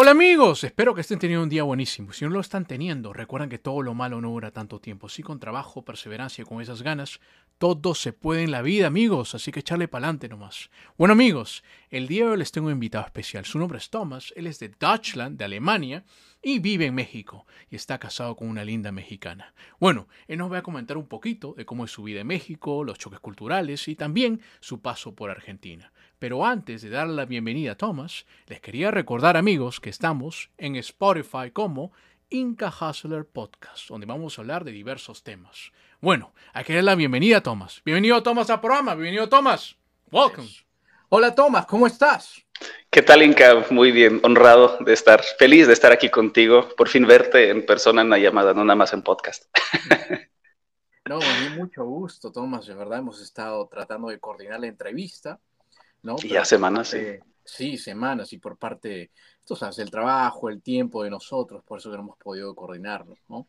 Hola amigos, espero que estén teniendo un día buenísimo. Si no lo están teniendo, recuerden que todo lo malo no dura tanto tiempo. Sí, con trabajo, perseverancia, con esas ganas, todo se puede en la vida, amigos. Así que echarle para adelante nomás. Bueno amigos, el día de hoy les tengo un invitado especial. Su nombre es Thomas, él es de Deutschland, de Alemania, y vive en México. Y está casado con una linda mexicana. Bueno, él nos va a comentar un poquito de cómo es su vida en México, los choques culturales y también su paso por Argentina. Pero antes de darle la bienvenida a Thomas, les quería recordar amigos que estamos en Spotify como Inca Hustler Podcast, donde vamos a hablar de diversos temas. Bueno, hay que la bienvenida a Thomas. Bienvenido Thomas al programa, bienvenido Thomas. Welcome. Hola Thomas, ¿cómo estás? ¿Qué tal Inca? Muy bien, honrado de estar, feliz de estar aquí contigo, por fin verte en persona en la llamada, no nada más en podcast. No, me mucho gusto, Thomas, de verdad hemos estado tratando de coordinar la entrevista ¿no? Y ya semanas, sí. Sí, semanas, y por parte, esto sabes, el trabajo, el tiempo de nosotros, por eso que no hemos podido coordinarnos, ¿no?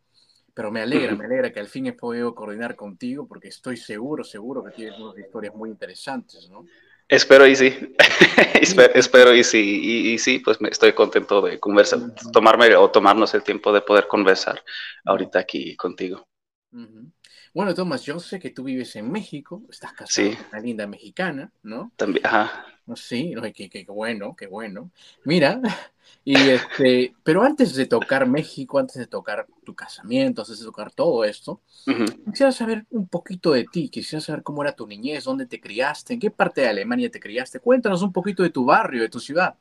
Pero me alegra, me alegra que al fin he podido coordinar contigo, porque estoy seguro, seguro que tienes unas historias muy interesantes, ¿no? Espero y sí, espero, y sí, y, sí, pues me estoy contento de conversar, tomarme o tomarnos el tiempo de poder conversar ahorita aquí contigo. Bueno, Tomás, yo sé que tú vives en México, estás casado con una linda mexicana, ¿no? También, ajá. Sí, qué, qué, bueno, qué bueno. Mira, y este, pero antes de tocar México, antes de tocar tu casamiento, antes de tocar todo esto, quisiera saber un poquito de ti, quisiera saber cómo era tu niñez, dónde te criaste, en qué parte de Alemania te criaste. Cuéntanos un poquito de tu barrio, de tu ciudad.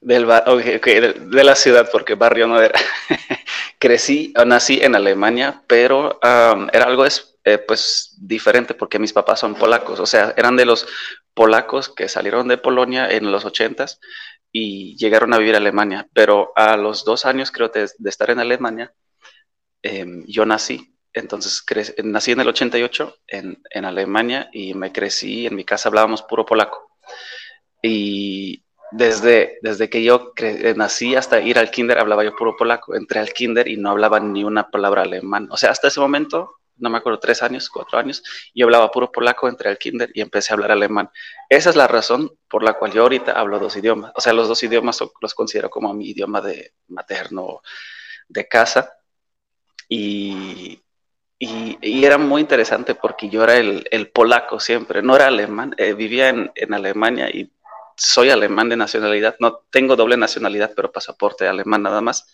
Del de, la ciudad, porque barrio no era. Crecí nací en Alemania, pero era algo eh, pues diferente porque mis papás son polacos, o sea, eran de los polacos que salieron de Polonia en los ochentas y llegaron a vivir a Alemania, pero a los dos años creo de, estar en Alemania, em, yo nací, entonces nací en el 88 en, en Alemania y me crecí, en mi casa hablábamos puro polaco. Y, desde, desde que yo nací hasta ir al kinder hablaba yo puro polaco. Entré al kinder y no hablaba ni una palabra alemán. O sea, hasta ese momento, no me acuerdo, tres años, cuatro años, yo hablaba puro polaco, entré al kinder y empecé a hablar alemán. Esa es la razón por la cual yo ahorita hablo dos idiomas. O sea, los dos idiomas los considero como mi idioma de materno de casa. Y, y, era muy interesante porque yo era el, el polaco siempre, no era alemán, eh, vivía en, en, Alemania y soy alemán de nacionalidad, no tengo doble nacionalidad, pero pasaporte alemán nada más.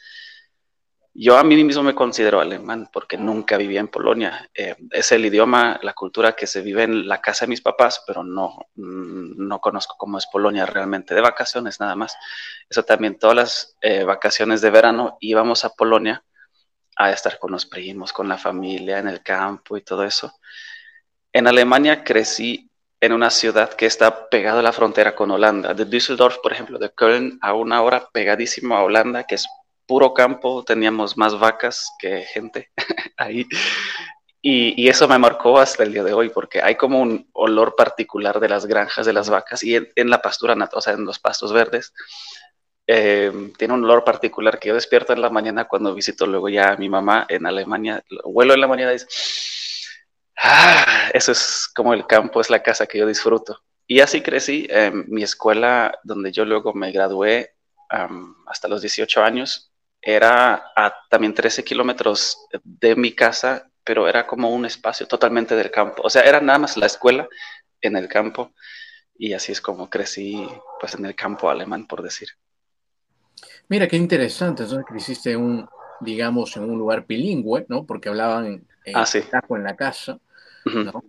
Yo a mí mismo me considero alemán porque nunca viví en Polonia. Eh, es el idioma, la cultura que se vive en la casa de mis papás, pero no, no conozco cómo es Polonia realmente. De vacaciones nada más. Eso también, todas las eh, vacaciones de verano íbamos a Polonia a estar con los primos, con la familia, en el campo y todo eso. En Alemania crecí en una ciudad que está pegada a la frontera con Holanda. De Düsseldorf, por ejemplo, de Köln a una hora pegadísimo a Holanda, que es puro campo, teníamos más vacas que gente ahí. Y, eso me marcó hasta el día de hoy, porque hay como un olor particular de las granjas de las vacas y en, la pastura, o sea, en los pastos verdes, eh, tiene un olor particular que yo despierto en la mañana cuando visito luego ya a mi mamá en Alemania, vuelo en la mañana y dice, ah, eso es como el campo, es la casa que yo disfruto. Y así crecí. en mi escuela, donde yo luego me gradué hasta los 18 años, era a también 13 kilómetros de mi casa, pero era como un espacio totalmente del campo. O sea, era nada más la escuela en el campo. Y así es como crecí, pues en el campo alemán, por decir. Mira, qué interesante. Entonces creciste un, digamos, en un lugar bilingüe, ¿no? Porque hablaban en, ah, sí. en la casa.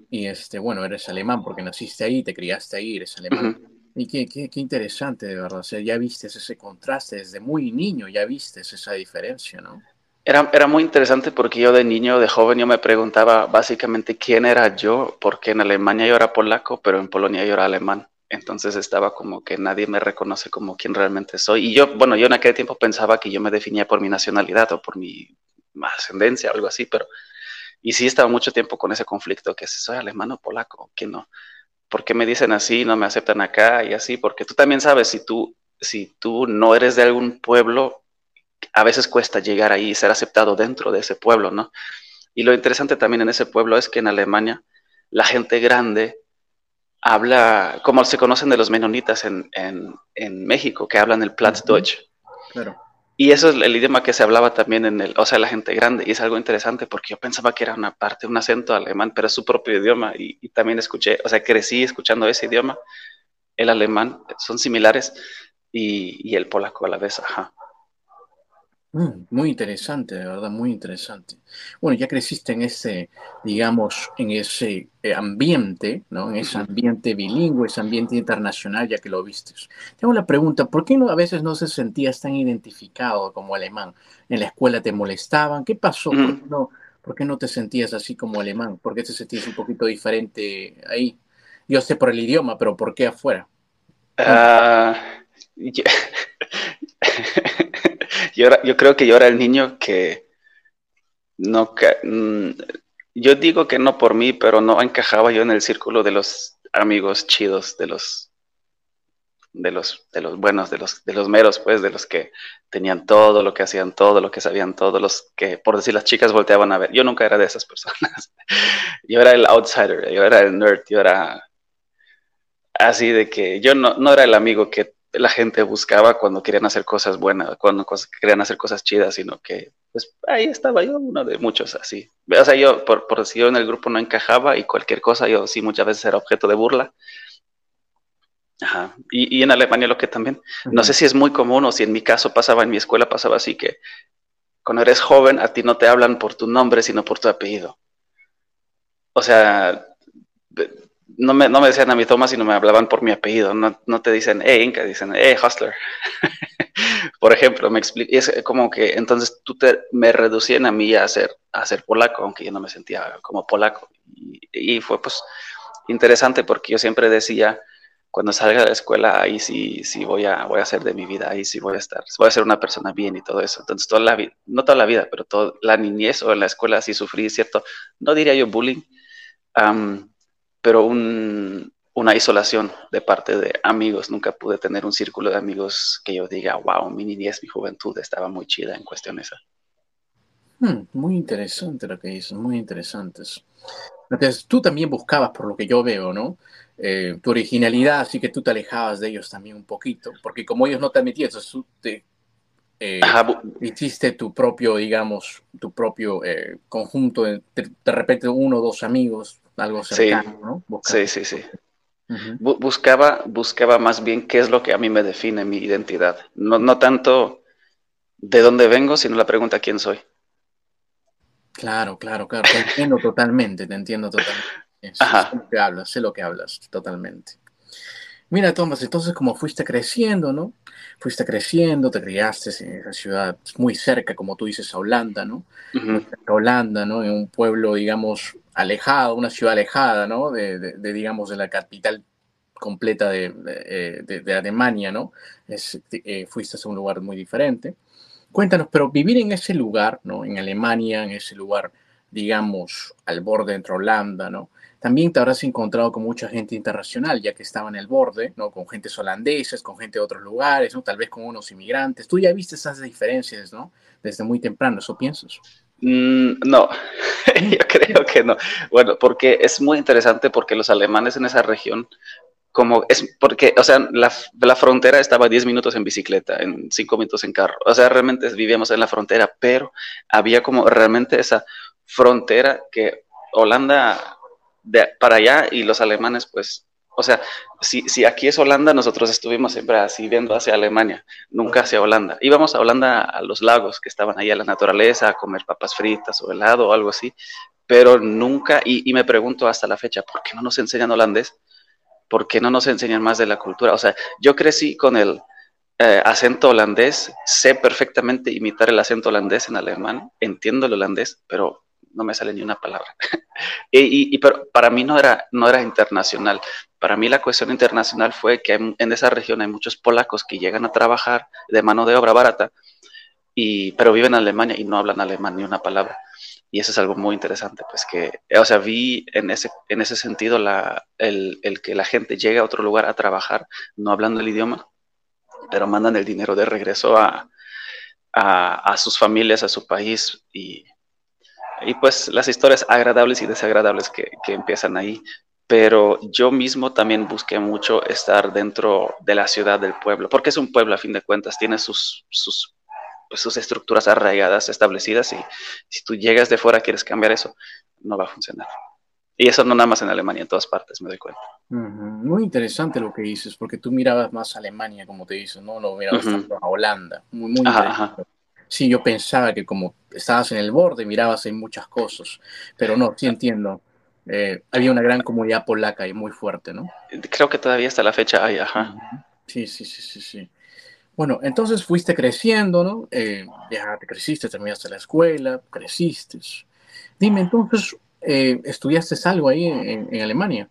Y este, bueno, eres alemán porque naciste ahí, te criaste ahí, eres alemán. Y qué, qué, qué, interesante, de verdad. O sea, ya viste ese contraste desde muy niño, ya viste esa diferencia, ¿no? Era, era muy interesante porque yo de niño, de joven, yo me preguntaba básicamente quién era yo, porque en Alemania yo era polaco, pero en Polonia yo era alemán. Entonces estaba como que nadie me reconoce como quien realmente soy. Y yo, bueno, yo en aquel tiempo pensaba que yo me definía por mi nacionalidad o por mi ascendencia algo así, pero... Y sí estaba mucho tiempo con ese conflicto, que si soy alemán o polaco, que no. ¿Por qué me dicen así, no me aceptan acá y así? Porque tú también sabes, si tú, si tú no eres de algún pueblo, a veces cuesta llegar ahí y ser aceptado dentro de ese pueblo, ¿no? Y lo interesante también en ese pueblo es que en Alemania la gente grande habla, como se conocen de los menonitas en, México, que hablan el Plattdeutsch. Claro. Y eso es el idioma que se hablaba también en el, o sea, la gente grande. Y es algo interesante porque yo pensaba que era una parte, un acento alemán, pero es su propio idioma. Y, también escuché, o sea, crecí escuchando ese idioma, el alemán, son similares, y, y el polaco a la vez, ajá. Mm, muy interesante, de verdad, muy interesante. Bueno, ya creciste en ese, digamos, en ese eh, ambiente, ¿no? En ese ambiente bilingüe, ese ambiente internacional, ya que lo viste. Tengo la pregunta, ¿por qué no, a veces no se sentías tan identificado como alemán? ¿En la escuela te molestaban? ¿Qué pasó? ¿Por, qué no, ¿Por qué no te sentías así como alemán? ¿Por qué te sentías un poquito diferente ahí? Yo sé por el idioma, pero ¿por qué afuera? Ah, yo, creo que yo era el niño que no, mm, yo digo que no por mí, pero no encajaba yo en el círculo de los amigos chidos, de los, de los, de los buenos, de los, de los meros, pues, de los que tenían todo, lo que hacían todo, lo que sabían todo, los que, por decir, las chicas volteaban a ver. Yo nunca era de esas personas. yo era el outsider, yo era el nerd, yo era así de que yo no, no era el amigo que la gente buscaba cuando querían hacer cosas buenas, cuando querían hacer cosas chidas, sino que pues ahí estaba yo, uno de muchos así. O sea, yo por, por si yo en el grupo no encajaba y cualquier cosa, yo sí muchas veces era objeto de burla. Ajá. Y, y en Alemania lo que también, no sé si es muy común o si en mi caso pasaba, en mi escuela pasaba así que cuando eres joven a ti no te hablan por tu nombre, sino por tu apellido. O sea, no me, no me decían a mi toma, sino me hablaban por mi apellido. No, no te dicen, eh, Inca, dicen, eh, Hustler. por ejemplo, me explico. Es como que entonces tú te, me reducían a mí a ser, a polaco, aunque yo no me sentía como polaco. Y, y, fue pues interesante porque yo siempre decía, cuando salga de la escuela, ahí sí, sí voy a, voy a hacer de mi vida, ahí sí voy a estar, voy a ser una persona bien y todo eso. Entonces, toda la vida, no toda la vida, pero toda la niñez o en la escuela sí sufrí, ¿cierto? No diría yo bullying, pero una isolación de parte de amigos. Nunca pude tener un círculo de amigos que yo diga, wow, mi niñez, mi juventud estaba muy chida en cuestión esa. Hmm, muy interesante lo que dices, muy interesantes. Entonces, tú también buscabas, por lo que yo veo, ¿no? Eh, tu originalidad, así que tú te alejabas de ellos también un poquito, porque como ellos no te admitían, tú te, eh, hiciste tu propio, digamos, tu propio eh, conjunto, de, de, repente uno o dos amigos, algo cercano, ¿no? Sí, sí, sí. buscaba, buscaba más bien qué es lo que a mí me define mi identidad. No, no tanto de dónde vengo, sino la pregunta quién soy. Claro, claro, claro. Te entiendo totalmente, te entiendo totalmente. Sé lo que hablas, sé lo que hablas, totalmente. Mira, Tomás, entonces como fuiste creciendo, ¿no? Fuiste creciendo, te criaste en esa ciudad muy cerca, como tú dices, a Holanda, ¿no? A Holanda, ¿no? En un pueblo, digamos, alejado, una ciudad alejada, ¿no? De, digamos, de la capital completa de, de Alemania, ¿no? Eh, fuiste a un lugar muy diferente. Cuéntanos, pero vivir en ese lugar, ¿no? En Alemania, en ese lugar, digamos, al borde entre Holanda, ¿no? También te habrás encontrado con mucha gente internacional, ya que estaba en el borde, ¿no? Con gente holandeses, con gente de otros lugares, ¿no? Tal vez con unos inmigrantes. Tú ya viste esas diferencias, ¿no? Desde muy temprano, ¿eso piensas? Mm, no, yo creo que no. Bueno, porque es muy interesante porque los alemanes en esa región, como es porque, o sea, la, la frontera estaba 10 minutos en bicicleta, en 5 minutos en carro. O sea, realmente vivíamos en la frontera, pero había como realmente esa frontera que Holanda de para allá y los alemanes, pues, o sea, si, si aquí es Holanda, nosotros estuvimos siempre así viendo hacia Alemania, nunca hacia Holanda. Íbamos a Holanda a los lagos que estaban ahí a la naturaleza, a comer papas fritas o helado o algo así, pero nunca, y, me pregunto hasta la fecha, ¿por qué no nos enseñan holandés? ¿Por qué no nos enseñan más de la cultura? O sea, yo crecí con el eh, acento holandés, sé perfectamente imitar el acento holandés en alemán, entiendo el holandés, pero no me sale ni una palabra. y, pero para mí no era, no era internacional. Para mí la cuestión internacional fue que en esa región hay muchos polacos que llegan a trabajar de mano de obra barata, y, pero viven en Alemania y no hablan alemán ni una palabra. Y eso es algo muy interesante, pues que, o sea, vi en ese, en ese sentido la, el, el que la gente llegue a otro lugar a trabajar no hablando el idioma, pero mandan el dinero de regreso a, a, sus familias, a su país y, y, pues las historias agradables y desagradables que, que, empiezan ahí. Pero yo mismo también busqué mucho estar dentro de la ciudad del pueblo, porque es un pueblo a fin de cuentas, tiene sus, sus, pues, sus estructuras arraigadas, establecidas y si tú llegas de fuera quieres cambiar eso, no va a funcionar. Y eso no nada más en Alemania, en todas partes, me doy cuenta. Muy interesante lo que dices, porque tú mirabas más a Alemania, como te dices, ¿no? No mirabas tanto a Holanda. Muy, muy Sí, yo pensaba que como estabas en el borde, mirabas en muchas cosas, pero no, sí entiendo. Eh, había una gran comunidad polaca y muy fuerte, ¿no? Creo que todavía hasta la fecha hay, ajá. Sí, sí, sí, sí, sí. Bueno, entonces fuiste creciendo, ¿no? Eh, ya te creciste, terminaste la escuela, creciste. Dime, entonces, eh, ¿estudiaste algo ahí en, Alemania?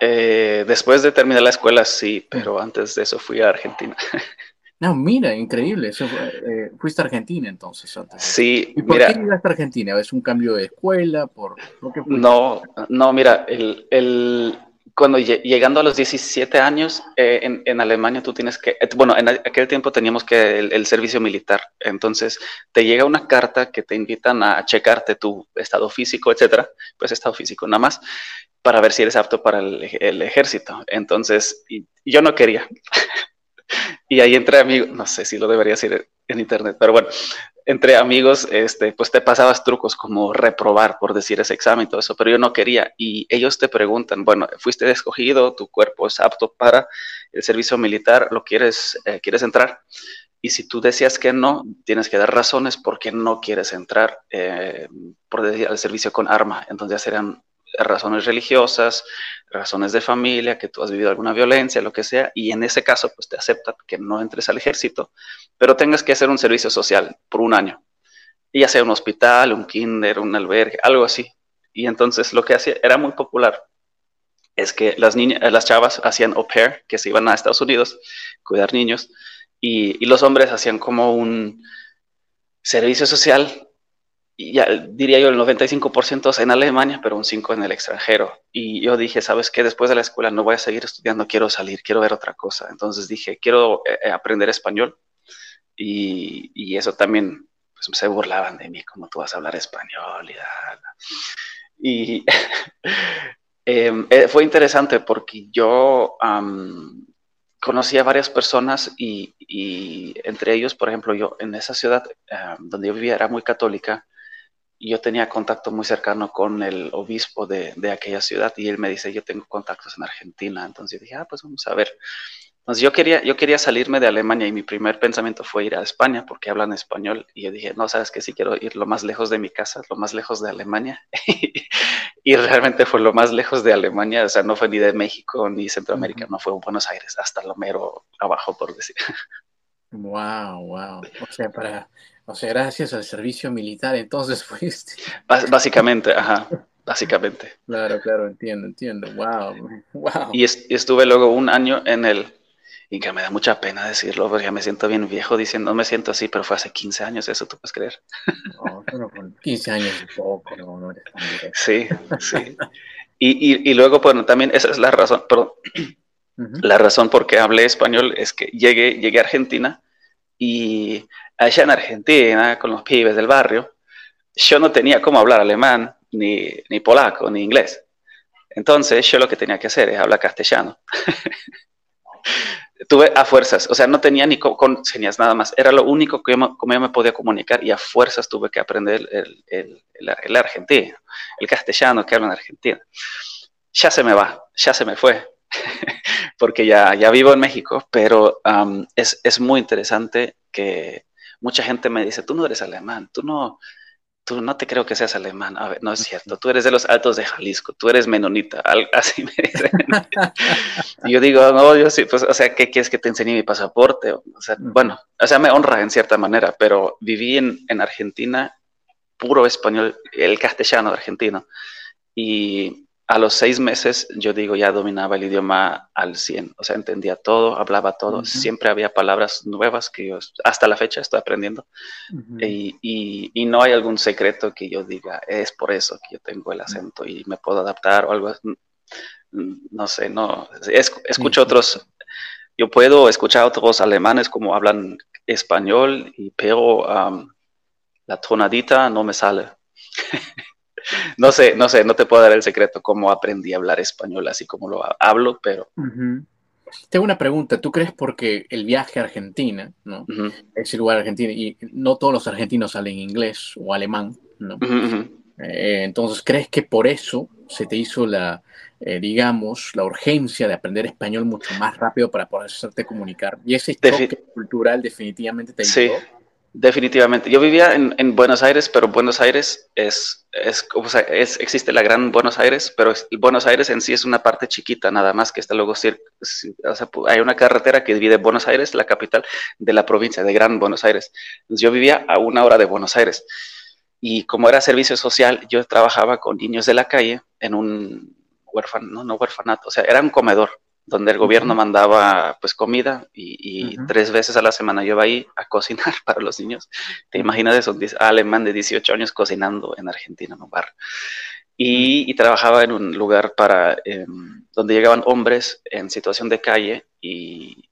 Eh, después de terminar la escuela, sí, pero antes de eso fui a Argentina. No, mira, increíble. Eh, fuiste a Argentina entonces. Antes sí, ¿Y por qué llegaste a Argentina? ¿Es un cambio de escuela? ¿Por, no, no, mira, el, cuando llegando a los 17 años eh, en, Alemania tú tienes que, eh, bueno, en aquel tiempo teníamos que el, servicio militar, entonces te llega una carta que te invitan a checarte tu estado físico, etcétera, pues estado físico nada más, para ver si eres apto para el, ejército. Entonces, yo no quería. y ahí entré amigo, no sé si lo debería decir en internet, pero bueno, entre amigos, este, pues te pasabas trucos como reprobar, por decir ese examen y todo eso, pero yo no quería. Y ellos te preguntan, bueno, fuiste escogido, tu cuerpo es apto para el servicio militar, ¿lo quieres, eh, quieres entrar? Y si tú decías que no, tienes que dar razones por qué no quieres entrar, eh, por decir, al servicio con arma. Entonces ya serán razones religiosas, razones de familia, que tú has vivido alguna violencia, lo que sea, y en ese caso, pues te aceptan que no entres al ejército, pero tengas que hacer un servicio social por un año, y ya sea un hospital, un kinder, un albergue, algo así. Y entonces lo que hacía era muy popular, es que las niñas, las chavas hacían au pair, que se iban a Estados Unidos, cuidar niños, y, y los hombres hacían como un servicio social ya diría yo el 95% en Alemania, pero un 5% en el extranjero. Y yo dije, ¿sabes qué? Después de la escuela no voy a seguir estudiando, quiero salir, quiero ver otra cosa. Entonces dije, quiero eh, eh, aprender español. Y, y, eso también, pues se burlaban de mí, como tú vas a hablar español. Y, y em, eh, fue interesante porque yo conocí a varias personas y, y, entre ellos, por ejemplo, yo en esa ciudad donde yo vivía era muy católica yo tenía contacto muy cercano con el obispo de, de, aquella ciudad y él me dice, yo tengo contactos en Argentina. Entonces yo dije, ah, pues vamos a ver. Entonces yo quería, yo quería salirme de Alemania y mi primer pensamiento fue ir a España porque hablan español. Y yo dije, no, sabes que sí quiero ir lo más lejos de mi casa, lo más lejos de Alemania. y realmente fue lo más lejos de Alemania, o sea, no fue ni de México ni Centroamérica, no fue Buenos Aires, hasta lo mero abajo, por decir. Wow, wow. O sea, para, o sea, gracias al servicio militar, entonces fuiste. básicamente, ajá, básicamente. Claro, claro, entiendo, entiendo. Wow, wow. Y, estuve luego un año en el, y que me da mucha pena decirlo, porque ya me siento bien viejo diciendo, no me siento así, pero fue hace 15 años, eso tú puedes creer. No, pero con 15 años es poco, no, no eres tan Sí, sí. Y, y, luego, bueno, también esa es la razón, la razón por qué hablé español es que llegué, llegué a Argentina y allá en Argentina, con los pibes del barrio, yo no tenía cómo hablar alemán, ni, ni polaco, ni inglés. Entonces yo lo que tenía que hacer es hablar castellano. Tuve a fuerzas, o sea, no tenía ni con, señas nada más, era lo único que yo, como yo me podía comunicar y a fuerzas tuve que aprender el, el, el, argentino, el castellano que habla en Argentina. Ya se me va, ya se me fue, porque ya, ya vivo en México, pero es, es muy interesante que mucha gente me dice, tú no eres alemán, tú no, tú no te creo que seas alemán. A ver, no es cierto, tú eres de los altos de Jalisco, tú eres menonita, así me dicen. y yo digo, no, yo sí, pues, o sea, ¿qué quieres que te enseñe mi pasaporte? O sea, bueno, o sea, me honra en cierta manera, pero viví en, en Argentina puro español, el castellano argentino. Y a los seis meses, yo digo, ya dominaba el idioma al 100, o sea, entendía todo, hablaba todo, siempre había palabras nuevas que yo hasta la fecha estoy aprendiendo. y, y, no hay algún secreto que yo diga, es por eso que yo tengo el acento y me puedo adaptar o algo. No sé, no. escucho otros, yo puedo escuchar a otros alemanes como hablan español, y, pero la tonadita no me sale. no sé, no sé, no te puedo dar el secreto cómo aprendí a hablar español así como lo hablo, pero... Tengo una pregunta, ¿tú crees porque el viaje a Argentina, ¿no? Ese lugar argentino, y no todos los argentinos salen inglés o alemán, ¿no? Eh, entonces, ¿crees que por eso se te hizo la, eh, digamos, la urgencia de aprender español mucho más rápido para poder hacerte comunicar? Y ese choque cultural definitivamente te ayudó. Sí. Definitivamente. Yo vivía en, Buenos Aires, pero Buenos Aires es, es, o sea, existe la gran Buenos Aires, pero Buenos Aires en sí es una parte chiquita, nada más que está luego, hay una carretera que divide Buenos Aires, la capital, de la provincia de Gran Buenos Aires. Yo vivía a una hora de Buenos Aires. Y como era servicio social, yo trabajaba con niños de la calle en un huérfano, no, no huérfanato, o sea, era un comedor donde el gobierno mandaba pues comida y, tres veces a la semana yo iba ahí a cocinar para los niños. Te imaginas eso, un alemán de 18 años cocinando en Argentina, en un bar. Y, trabajaba en un lugar para em, donde llegaban hombres en situación de calle y,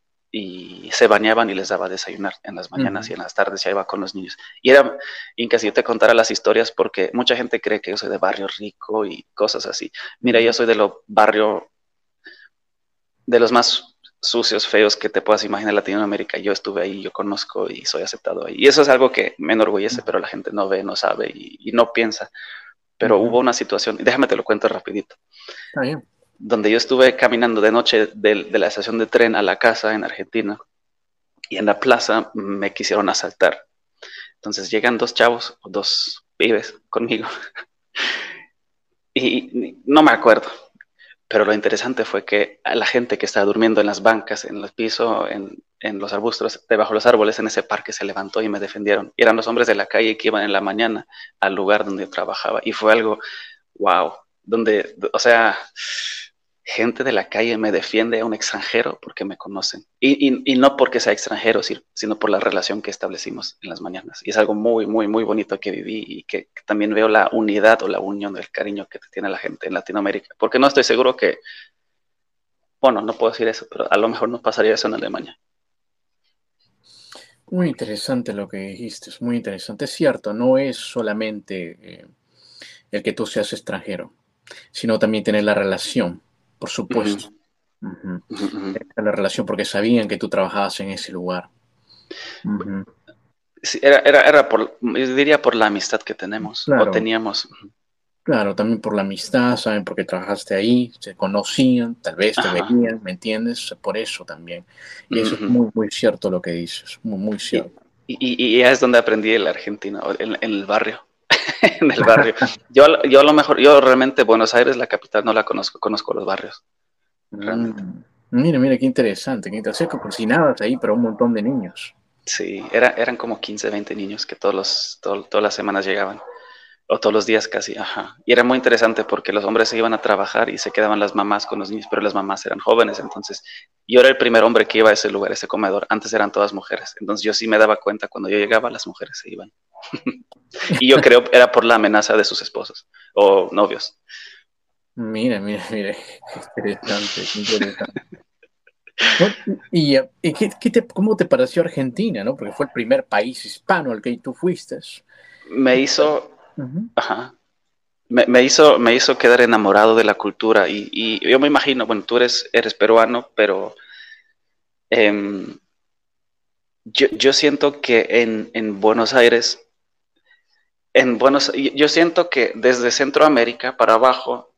se bañaban y les daba desayunar en las mañanas y en las tardes ya iba con los niños. Y era, y casi yo te contara las historias porque mucha gente cree que yo soy de barrio rico y cosas así. Mira, yo soy de lo barrio de los más sucios, feos que te puedas imaginar en Latinoamérica. Yo estuve ahí, yo conozco y soy aceptado ahí. Y eso es algo que me enorgullece, pero la gente no ve, no sabe y, no piensa. Pero hubo una situación, y déjame te lo cuento rapidito. Donde yo estuve caminando de noche de, de la estación de tren a la casa en Argentina y en la plaza me quisieron asaltar. Entonces llegan dos chavos, o dos pibes conmigo. y no me acuerdo, pero lo interesante fue que la gente que estaba durmiendo en las bancas, en el piso, en, los arbustos, debajo de los árboles, en ese parque se levantó y me defendieron. Y eran los hombres de la calle que iban en la mañana al lugar donde trabajaba. Y fue algo, wow, donde, o sea, gente de la calle me defiende a un extranjero porque me conocen. Y, no porque sea extranjero, sino por la relación que establecimos en las mañanas. Y es algo muy, muy, muy bonito que viví y que, también veo la unidad o la unión del cariño que tiene la gente en Latinoamérica. Porque no estoy seguro que, bueno, no puedo decir eso, pero a lo mejor no pasaría eso en Alemania. Muy interesante lo que dijiste, es muy interesante. Es cierto, no es solamente eh, el que tú seas extranjero, sino también tener la relación por supuesto. La relación porque sabían que tú trabajabas en ese lugar. era, era, era, por, yo diría por la amistad que tenemos o teníamos. Claro, también por la amistad, saben porque trabajaste ahí, se conocían, tal vez te veían, ¿me entiendes? Por eso también. Y eso es muy, muy cierto lo que dices, muy, muy cierto. Y, y, y, es donde aprendí el argentino, en el barrio. en el barrio. Yo, yo a lo mejor, yo realmente Buenos Aires, la capital, no la conozco, conozco los barrios. Realmente. Mm. Mira, mira, qué interesante, qué interesante. Cocinabas ahí para un montón de niños. Sí, era, eran como 15, 20 niños que todos los, todas las semanas llegaban o todos los días casi, ajá. Y era muy interesante porque los hombres se iban a trabajar y se quedaban las mamás con los niños, pero las mamás eran jóvenes, entonces yo era el primer hombre que iba a ese lugar, a ese comedor, antes eran todas mujeres, entonces yo sí me daba cuenta cuando yo llegaba, las mujeres se iban. y yo creo que era por la amenaza de sus esposos o novios. Mira, mira, mira, interesante, interesante. ¿Y, qué, cómo te pareció Argentina, no? Porque fue el primer país hispano al que tú fuiste. Me hizo, Ajá. Me, hizo, me hizo quedar enamorado de la cultura y, yo me imagino, bueno, tú eres, eres peruano, pero em, yo, siento que en, Buenos Aires, en Buenos, yo siento que desde Centroamérica para abajo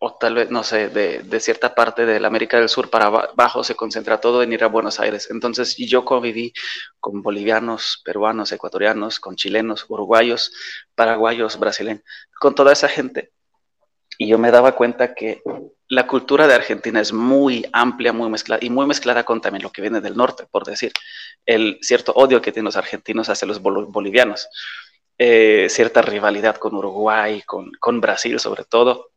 o tal vez, no sé, de, cierta parte de la América del Sur para abajo se concentra todo en ir a Buenos Aires. Entonces yo conviví con bolivianos, peruanos, ecuatorianos, con chilenos, uruguayos, paraguayos, brasileños, con toda esa gente. Y yo me daba cuenta que la cultura de Argentina es muy amplia, muy mezclada y muy mezclada con también lo que viene del norte, por decir, el cierto odio que tienen los argentinos hacia los bolivianos. Eh, cierta rivalidad con Uruguay, con, con Brasil sobre todo,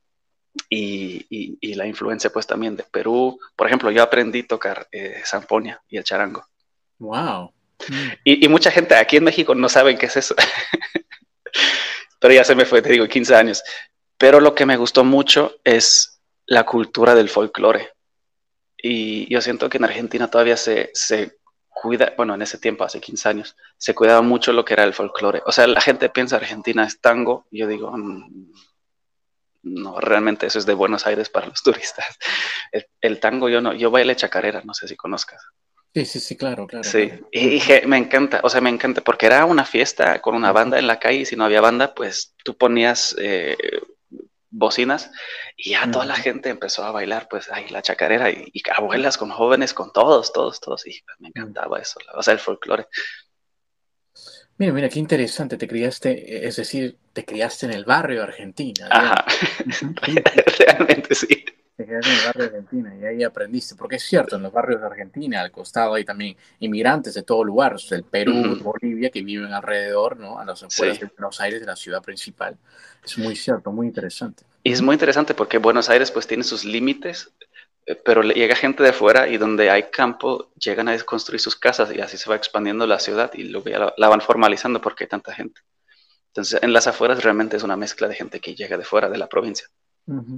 y, y, la influencia pues también de Perú. Por ejemplo, yo aprendí a tocar eh, zampoña y el charango. ¡Wow! Y, y, mucha gente aquí en México no sabe qué es eso. Pero ya se me fue, te digo, 15 años. Pero lo que me gustó mucho es la cultura del folclore. Y yo siento que en Argentina todavía se, se cuida, bueno, en ese tiempo, hace 15 años, se cuidaba mucho lo que era el folclore. O sea, la gente piensa Argentina es tango, y yo digo, mm, no, realmente eso es de Buenos Aires para los turistas. El, tango yo no, yo bailé chacarera, no sé si conozcas. Sí, sí, sí, claro, claro. Sí, y, me encanta, o sea, me encanta, porque era una fiesta con una banda en la calle y si no había banda, pues tú ponías eh, bocinas y ya toda la gente empezó a bailar, pues ahí la chacarera y, abuelas con jóvenes, con todos, todos, todos, y me encantaba eso, o sea, el folclore. Mira, mira, qué interesante, te criaste, es decir, te criaste en el barrio de Argentina. Ajá, realmente sí. En el barrio de Argentina y ahí aprendiste, porque es cierto, en los barrios de Argentina, al costado hay también inmigrantes de todo lugar, del Perú, Bolivia, que viven alrededor, ¿no? A los afueras de Buenos Aires, de la ciudad principal. Es muy cierto, muy interesante. Y es muy interesante porque Buenos Aires pues tiene sus límites, eh, pero llega gente de afuera y donde hay campo llegan a construir sus casas y así se va expandiendo la ciudad y luego ya la, van formalizando porque hay tanta gente. Entonces en las afueras realmente es una mezcla de gente que llega de fuera de la provincia. Mm,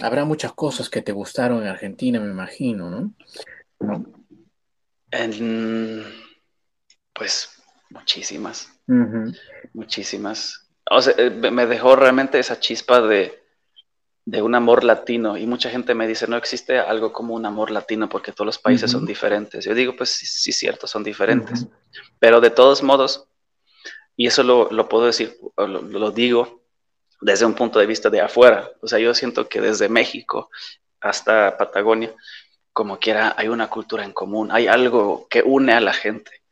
habrá muchas cosas que te gustaron en Argentina, me imagino, ¿no? pues muchísimas, muchísimas o sea, eh, me dejó realmente esa chispa de, un amor latino. Y mucha gente me dice, no existe algo como un amor latino porque todos los países son diferentes. Yo digo, pues sí, sí cierto, son diferentes. Pero de todos modos, y eso lo, puedo decir, lo, digo desde un punto de vista de afuera. O sea, yo siento que desde México hasta Patagonia, como quiera, hay una cultura en común, hay algo que une a la gente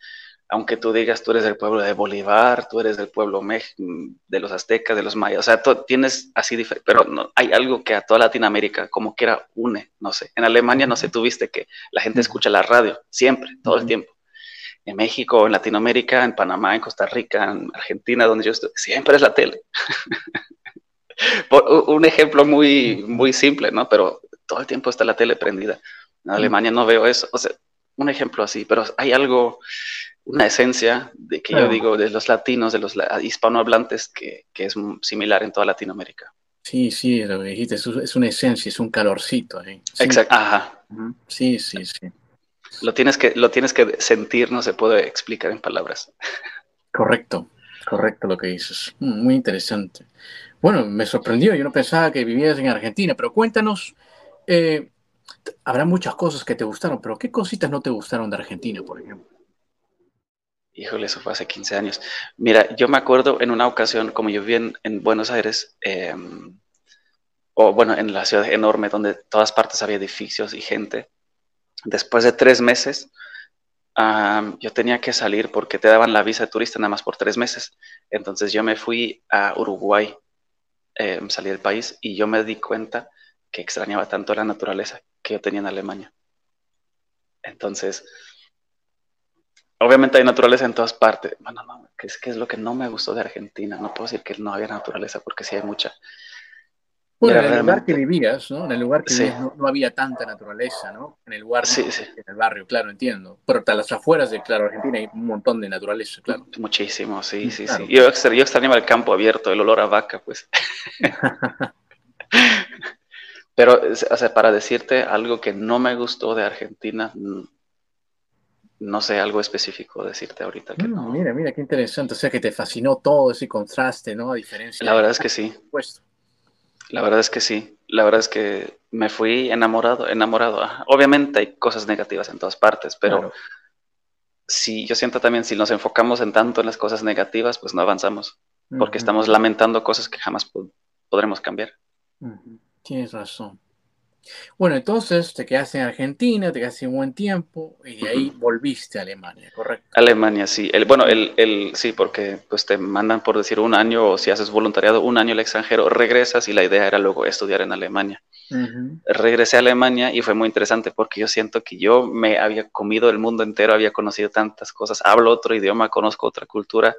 aunque tú digas, tú eres del pueblo de Bolívar, tú eres del pueblo de los aztecas, de los mayas, o sea, tienes así diferente, pero no, hay algo que a toda Latinoamérica como quiera une, no sé. En Alemania, no sé, tú viste que la gente escucha la radio, siempre, todo el tiempo. En México, en Latinoamérica, en Panamá, en Costa Rica, en Argentina, donde yo estoy, siempre es la tele. un ejemplo muy, muy simple, ¿no? Pero todo el tiempo está la tele prendida. En Alemania no veo eso. O sea, un ejemplo así, pero hay algo una esencia de que yo digo de los latinos, de los hispanohablantes, que, que, es similar en toda Latinoamérica. Sí, sí, lo que dijiste, es una esencia, es un calorcito. Exacto, ajá. Sí, sí, sí. Lo tienes, que, lo tienes que sentir, no se puede explicar en palabras. Correcto, correcto lo que dices. Mm, muy interesante. Bueno, me sorprendió, yo no pensaba que vivías en Argentina, pero cuéntanos, eh, habrá muchas cosas que te gustaron, pero ¿qué cositas no te gustaron de Argentina, por ejemplo? Híjole, eso fue hace 15 años. Mira, yo me acuerdo en una ocasión, como yo viví en, Buenos Aires, em, o bueno, en la ciudad enorme donde todas partes había edificios y gente, después de tres meses, yo tenía que salir porque te daban la visa de turista nada más por tres meses. Entonces yo me fui a Uruguay, em, salí del país y yo me di cuenta que extrañaba tanto la naturaleza que yo tenía en Alemania. Entonces, obviamente hay naturaleza en todas partes. Bueno, no, ¿qué es, es lo que no me gustó de Argentina? No puedo decir que no había naturaleza porque sí hay mucha. Bueno, en el lugar que vivías, ¿no? En el lugar que vivías no, había tanta naturaleza, ¿no? En el sí, sí. en el barrio, claro, entiendo. Pero a las afueras de, claro, Argentina hay un montón de naturaleza, claro. Muchísimo, sí, sí, sí. Yo, yo extrañaba el campo abierto, el olor a vaca, pues. Pero, o sea, para decirte algo que no me gustó de Argentina, no sé algo específico decirte ahorita. Que no. Mira, mira, qué interesante. O sea, que te fascinó todo ese contraste, ¿no? A diferencia. La verdad es que sí. La verdad es que sí. La verdad es que me fui enamorado, enamorado. Obviamente hay cosas negativas en todas partes, pero si yo siento también si nos enfocamos en tanto en las cosas negativas, pues no avanzamos, porque estamos lamentando cosas que jamás podremos cambiar. Tienes razón. Bueno, entonces te quedaste en Argentina, te quedaste un buen tiempo y de ahí volviste a Alemania, ¿correcto? Alemania, sí. El, bueno, el, el, sí, porque pues te mandan por decir un año o si haces voluntariado un año al extranjero, regresas y la idea era luego estudiar en Alemania. Regresé a Alemania y fue muy interesante porque yo siento que yo me había comido el mundo entero, había conocido tantas cosas, hablo otro idioma, conozco otra cultura,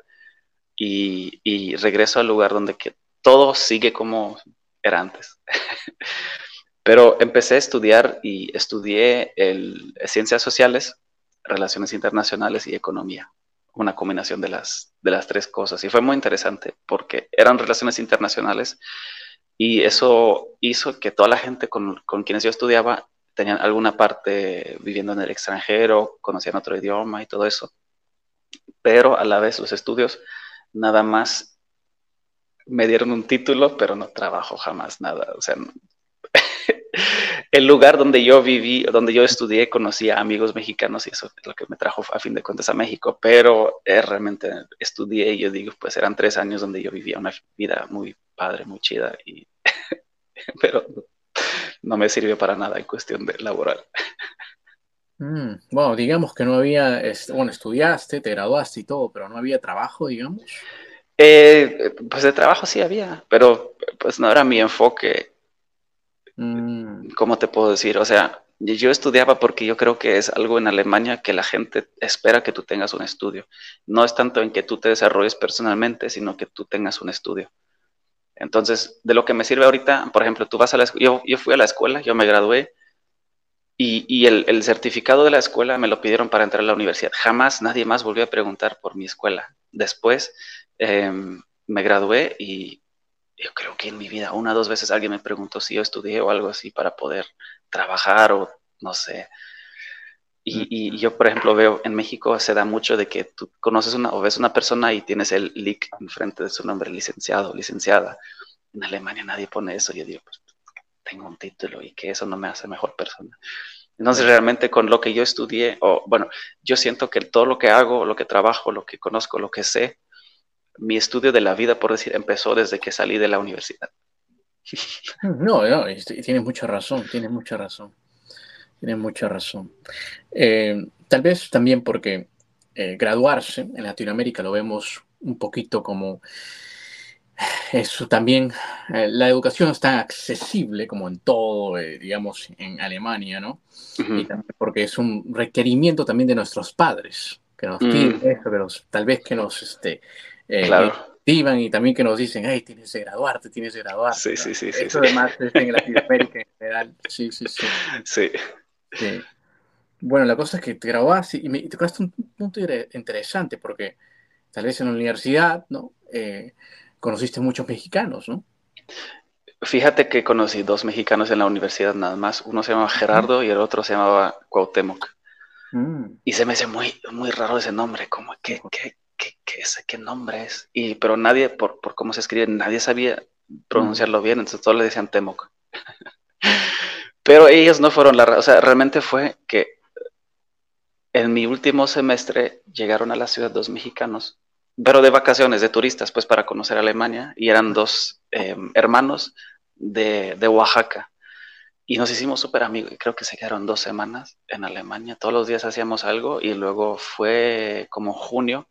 y, regreso al lugar donde que todo sigue como era antes. Pero empecé a estudiar y estudié el, ciencias sociales, relaciones internacionales y economía, una combinación de las, de las tres cosas. Y fue muy interesante porque eran relaciones internacionales y eso hizo que toda la gente con, con quienes yo estudiaba tenían alguna parte viviendo en el extranjero, conocían otro idioma y todo eso. Pero a la vez los estudios nada más me dieron un título, pero no trabajo jamás nada. O sea, el lugar donde yo viví, donde yo estudié, conocí a amigos mexicanos y eso es lo que me trajo a fin de cuentas a México, pero eh, realmente estudié y yo digo, pues eran tres años donde yo vivía una vida muy padre, muy chida, y, pero no me sirvió para nada en cuestión de laboral. Mm, bueno, digamos que no había, bueno, estudiaste, te graduaste y todo, pero no había trabajo, digamos. Eh, pues de trabajo sí había, pero pues no era mi enfoque Mm. ¿Cómo te puedo decir? O sea, yo estudiaba porque yo creo que es algo en Alemania que la gente espera que tú tengas un estudio. No es tanto en que tú te desarrolles personalmente, sino que tú tengas un estudio. Entonces, de lo que me sirve ahorita, por ejemplo, tú vas a la escuela, yo, fui a la escuela, yo me gradué y, el, certificado de la escuela me lo pidieron para entrar a la universidad. Jamás nadie más volvió a preguntar por mi escuela. Después em, me gradué y yo creo que en mi vida una o dos veces alguien me preguntó si yo estudié o algo así para poder trabajar o no sé. Y, yo, por ejemplo, veo en México se da mucho de que tú conoces una o ves una persona y tienes el lic enfrente de su nombre, licenciado, licenciada. En Alemania nadie pone eso. Yo digo, pues tengo un título y que eso no me hace mejor persona. Entonces, realmente con lo que yo estudié, o bueno, yo siento que todo lo que hago, lo que trabajo, lo que conozco, lo que sé, mi estudio de la vida, por decir, empezó desde que salí de la universidad. No, no, tienes mucha razón, tienes mucha razón. Tienes mucha razón. Eh, tal vez también porque eh, graduarse en Latinoamérica lo vemos un poquito como eso también, eh, la educación es tan accesible como en todo, digamos, en Alemania, ¿no? Y también porque es un requerimiento también de nuestros padres, que nos piden mm. eso, pero tal vez que nos, este, eh, claro. y también que nos dicen, hey, tienes que graduarte, tienes que graduarte. Sí, sí, sí. Eso además es en Latinoamérica en general. Sí, sí, sí. Sí. Bueno, la cosa es que te graduaste y me tocaste un punto interesante porque tal vez en la universidad, ¿no? Eh, conociste muchos mexicanos, ¿no? Fíjate que conocí dos mexicanos en la universidad nada más. Uno se llamaba Gerardo y el otro se llamaba Cuauhtémoc. Mm. Y se me hace muy, muy raro ese nombre, como que, que, ¿qué, qué, qué nombre es? Y, pero nadie, por, por cómo se escribe, nadie sabía pronunciarlo bien, entonces todos le decían Temoc. pero ellos no fueron la, o sea, realmente fue que en mi último semestre llegaron a la ciudad dos mexicanos, pero de vacaciones, de turistas, pues para conocer Alemania, y eran dos em, hermanos de, de Oaxaca. Y nos hicimos súper amigos, creo que se quedaron dos semanas en Alemania, todos los días hacíamos algo y luego fue como junio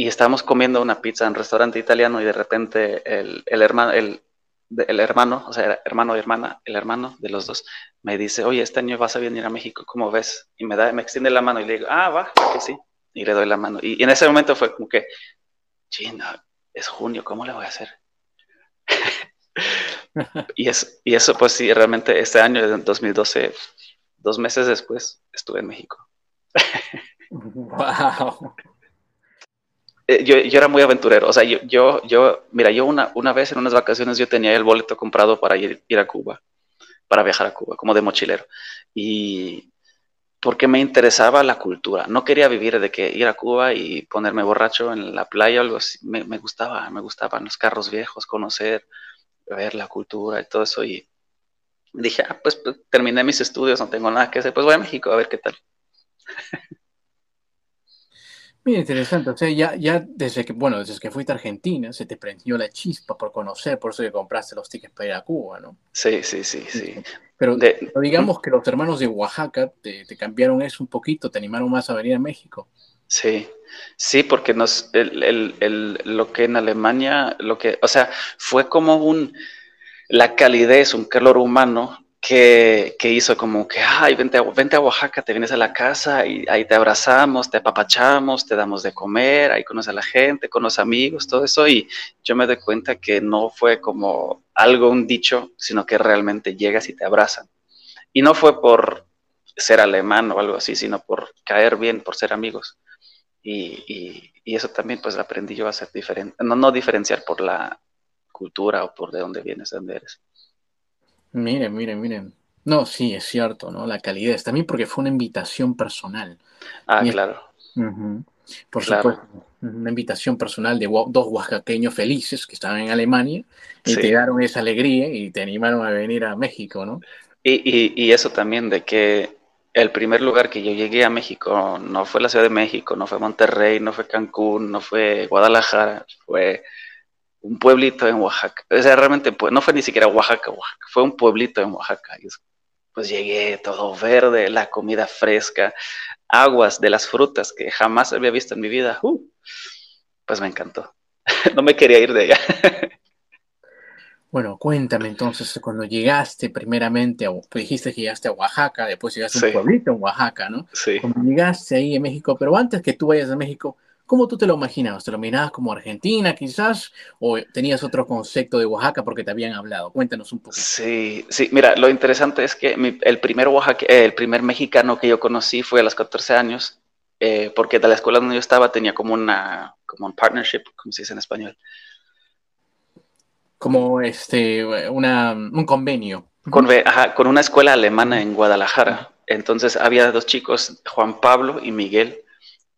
y estábamos comiendo una pizza en un restaurante italiano y de repente el, el hermano, el, el, hermano, o sea, hermano y hermana, el hermano de los dos, me dice, oye, este año vas a venir a México, ¿cómo ves? Y me da, me extiende la mano y le digo, ah, va, que sí. Y le doy la mano. Y, en ese momento fue como que, china, es junio, ¿cómo le voy a hacer? y, es, y eso, pues sí, realmente este año, en 2012, dos meses después, estuve en México. wow. Eh, yo, yo, era muy aventurero. O sea, yo, yo, yo mira, yo una, una vez en unas vacaciones yo tenía el boleto comprado para ir, ir a Cuba, para viajar a Cuba, como de mochilero. Y porque me interesaba la cultura. No quería vivir de que ir a Cuba y ponerme borracho en la playa o algo así. Me, me gustaba, me gustaban los carros viejos, conocer, ver la cultura y todo eso. Y dije, ah, pues, pues terminé mis estudios, no tengo nada que hacer, pues voy a México a ver qué tal. Interesante. O sea, ya, ya desde que, bueno, desde que fuiste a Argentina, se te prendió la chispa por conocer, por eso que compraste los tickets para ir a Cuba, ¿no? Sí, sí, sí, sí. Pero, digamos que los hermanos de Oaxaca te, cambiaron eso un poquito, te animaron más a venir a México. Sí, sí, porque nos, el, el, lo que en Alemania, lo que, o sea, fue como un, la calidez, un calor humano que, hizo como que, ay, vente a, vente a Oaxaca, te vienes a la casa y ahí te abrazamos, te apapachamos, te damos de comer, ahí conoces a la gente, con los amigos, todo eso. Y yo me doy cuenta que no fue como algo, un dicho, sino que realmente llegas y te abrazan. Y no fue por ser alemán o algo así, sino por caer bien, por ser amigos. Y, eso también pues aprendí yo a ser diferente, no, no diferenciar por la cultura o por de dónde vienes, de dónde eres. Miren, miren, miren. No, sí, es cierto, ¿no? La calidez. También porque fue una invitación personal. Ah, claro. Por supuesto. Una invitación personal de dos oaxaqueños felices que estaban en Alemania y te dieron esa alegría y te animaron a venir a México, ¿no? Y, y, eso también de que el primer lugar que yo llegué a México no fue la Ciudad de México, no fue Monterrey, no fue Cancún, no fue Guadalajara, fue un pueblito en Oaxaca. O sea, realmente pues, no fue ni siquiera Oaxaca, Oaxaca, fue un pueblito en Oaxaca. Y pues llegué todo verde, la comida fresca, aguas de las frutas que jamás había visto en mi vida. Uh, pues me encantó. no me quería ir de allá. Bueno, cuéntame entonces, cuando llegaste primeramente, a, pues dijiste que llegaste a Oaxaca, después llegaste a un pueblito en Oaxaca, ¿no? Sí. Cuando llegaste ahí en México, pero antes que tú vayas a México, ¿Cómo tú te lo imaginabas? ¿Te lo imaginabas como Argentina quizás? ¿O tenías otro concepto de Oaxaca porque te habían hablado? Cuéntanos un poco. Sí, sí, mira, lo interesante es que el, primer Oaxaca, eh, el primer mexicano que yo conocí fue a los 14 años, eh, porque de la escuela donde yo estaba tenía como, una, como un partnership, como se dice en español. Como este, una, un convenio. Con, con una escuela alemana en Guadalajara. Entonces había dos chicos, Juan Pablo y Miguel,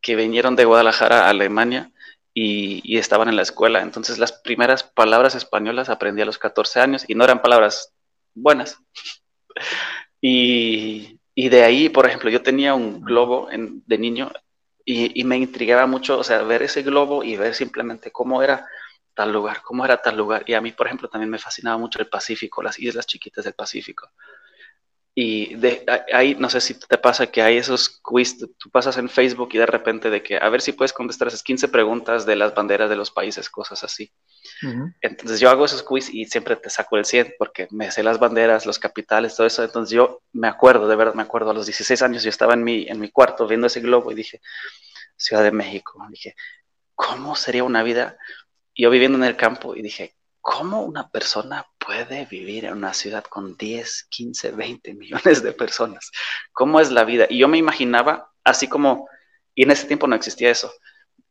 que vinieron de Guadalajara a Alemania y, estaban en la escuela. Entonces las primeras palabras españolas aprendí a los 14 años y no eran palabras buenas. Y, de ahí, por ejemplo, yo tenía un globo de niño y, me intrigaba mucho, o sea, ver ese globo y ver simplemente cómo era tal lugar, cómo era tal lugar. Y a mí, por ejemplo, también me fascinaba mucho el Pacífico, las islas chiquitas del Pacífico. Y de, ahí, no sé si te pasa que hay esos quiz, tú pasas en Facebook y de repente de que a ver si puedes contestar esas 15 preguntas de las banderas de los países, cosas así. Entonces yo hago esos quiz y siempre te saco el 100 porque me sé las banderas, los capitales, todo eso. Entonces yo me acuerdo, de verdad me acuerdo, a los 16 años yo estaba en mi, en mi cuarto viendo ese globo y dije, Ciudad de México. Dije, ¿cómo sería una vida? Yo viviendo en el campo y dije, ¿cómo una persona puede vivir en una ciudad con 10, 15, 20 millones de personas? ¿Cómo es la vida? Y yo me imaginaba así como, y en ese tiempo no existía eso,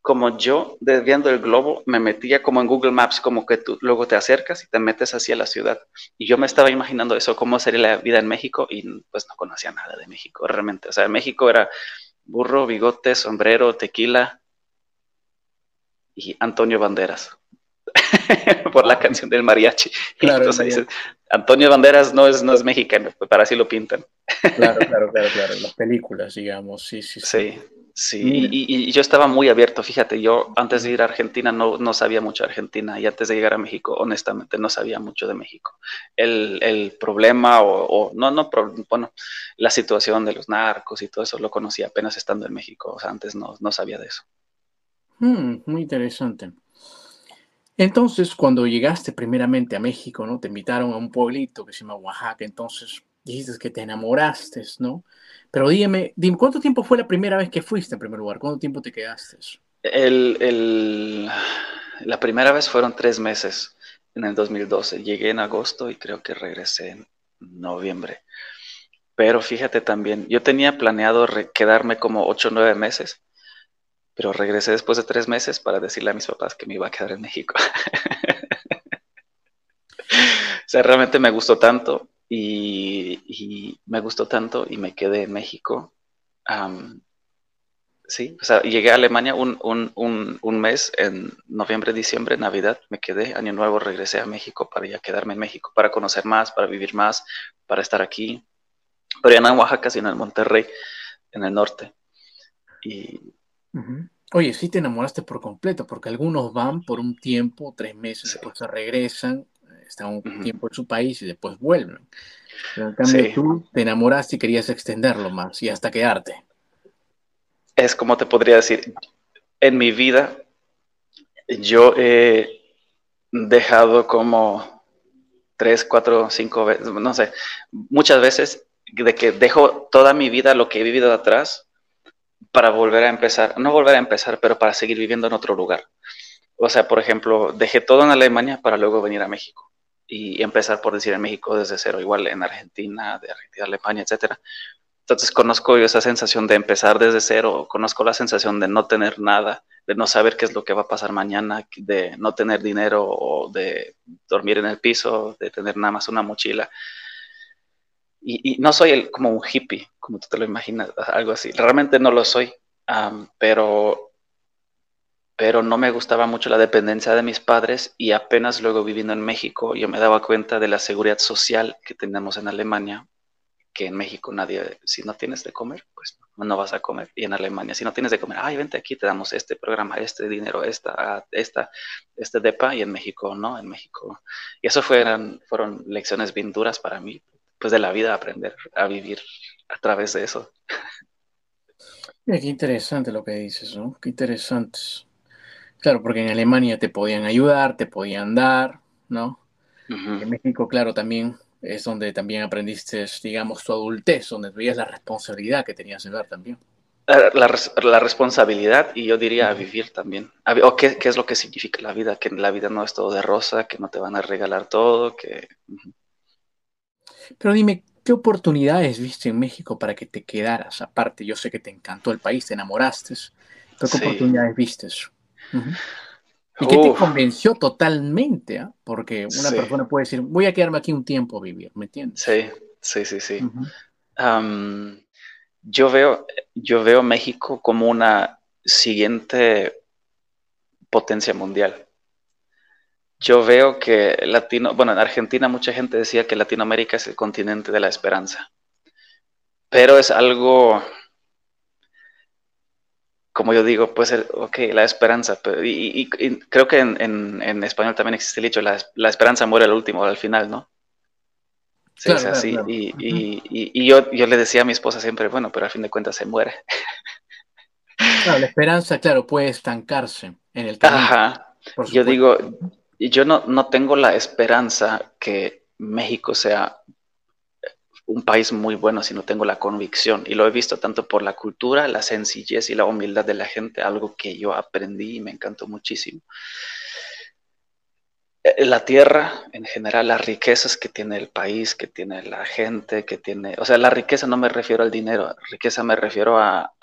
como yo viendo el globo me metía como en Google Maps, como que tú luego te acercas y te metes hacia la ciudad. Y yo me estaba imaginando eso, cómo sería la vida en México y pues no conocía nada de México realmente. O sea, México era burro, bigote, sombrero, tequila y Antonio Banderas. por la canción del mariachi. Entonces dices, Antonio Banderas no es, no es mexicano, pues, para así lo pintan. Claro, claro, claro, claro, las películas, digamos, sí, sí. Sí, sí, Y, yo estaba muy abierto, fíjate, yo antes de ir a Argentina no, no, sabía mucho de Argentina y antes de llegar a México, honestamente, no sabía mucho de México. El, el problema o, no, no, bueno, la situación de los narcos y todo eso lo conocí apenas estando en México, o sea, antes no, no sabía de eso. Mm, muy interesante. Entonces, cuando llegaste primeramente a México, ¿no? Te invitaron a un pueblito que se llama Oaxaca, entonces dijiste que te enamoraste, ¿no? Pero dígame, dime, ¿cuánto tiempo fue la primera vez que fuiste en primer lugar? ¿Cuánto tiempo te quedaste? La primera vez fueron tres meses en el 2012. Llegué en agosto y creo que regresé en noviembre. Pero fíjate también, yo tenía planeado quedarme como ocho o nueve meses pero regresé después de tres meses para decirle a mis papás que me iba a quedar en México. o sea, realmente me gustó tanto y, me gustó tanto y me quedé en México. sí, o sea, llegué a Alemania un, un, mes en noviembre, diciembre, Navidad, me quedé, año nuevo regresé a México para ya quedarme en México, para conocer más, para vivir más, para estar aquí. Pero ya no en Oaxaca, sino en Monterrey, en el norte. Y, Oye, sí te enamoraste por completo, porque algunos van por un tiempo, tres meses, después se regresan, están un tiempo en su país y después vuelven. Pero en cambio tú te enamoraste y querías extenderlo más y hasta quedarte. Es como te podría decir, en mi vida yo he dejado como tres, cuatro, cinco veces, no sé, muchas veces de que dejo toda mi vida, lo que he vivido de atrás, para volver a empezar, no volver a empezar, pero para seguir viviendo en otro lugar. O sea, por ejemplo, dejé todo en Alemania para luego venir a México y empezar, por decir, en México desde cero, igual en Argentina, de Argentina, Alemania, etcétera. Entonces conozco esa sensación de empezar desde cero, conozco la sensación de no tener nada, de no saber qué es lo que va a pasar mañana, de no tener dinero o de dormir en el piso, de tener nada más una mochila. Y, no soy el, como un hippie, como tú te lo imaginas, algo así. Realmente no lo soy, pero, pero no me gustaba mucho la dependencia de mis padres y apenas luego viviendo en México yo me daba cuenta de la seguridad social que tenemos en Alemania, que en México nadie, si no tienes de comer, pues no vas a comer. Y en Alemania, si no tienes de comer, ay, vente aquí, te damos este programa, este dinero, esta, esta, este DEPA, y en México no, en México. Y eso fueron, fueron lecciones bien duras para mí, pues de la vida, aprender a vivir a través de eso. qué interesante lo que dices, ¿no? Qué interesante. Claro, porque en Alemania te podían ayudar, te podían dar, ¿no? En México, claro, también es donde también aprendiste, digamos, tu adultez, donde veías la responsabilidad que tenías de ver también. La, responsabilidad y yo diría vivir también. O qué, qué, es lo que significa la vida, que la vida no es todo de rosa, que no te van a regalar todo, que... Pero dime, ¿qué oportunidades viste en México para que te quedaras? Aparte, yo sé que te encantó el país, te enamoraste, pero ¿qué oportunidades viste? ¿Y qué te convenció totalmente? Ah? Porque una persona puede decir, voy a quedarme aquí un tiempo a vivir, ¿me entiendes? Sí, sí, sí, sí. yo, veo, yo veo México como una siguiente potencia mundial. Yo veo que Latino, bueno, en Argentina mucha gente decía que Latinoamérica es el continente de la esperanza, pero es algo como yo digo, pues, ok, la esperanza. Y, creo que en, español también existe el dicho, la, esperanza muere al último, al final, ¿no? Sí, es así. Y, yo, le decía a mi esposa siempre, bueno, pero al fin de cuentas se muere. Claro, la esperanza, claro, puede estancarse en el camino. Ajá. Yo digo, yo no, no tengo la esperanza que México sea un país muy bueno si no tengo la convicción. Y lo he visto tanto por la cultura, la sencillez y la humildad de la gente, algo que yo aprendí y me encantó muchísimo. Eh, la tierra, en general, las riquezas que tiene el país, que tiene la gente, que tiene... O sea, la riqueza no me refiero al dinero, riqueza me refiero a,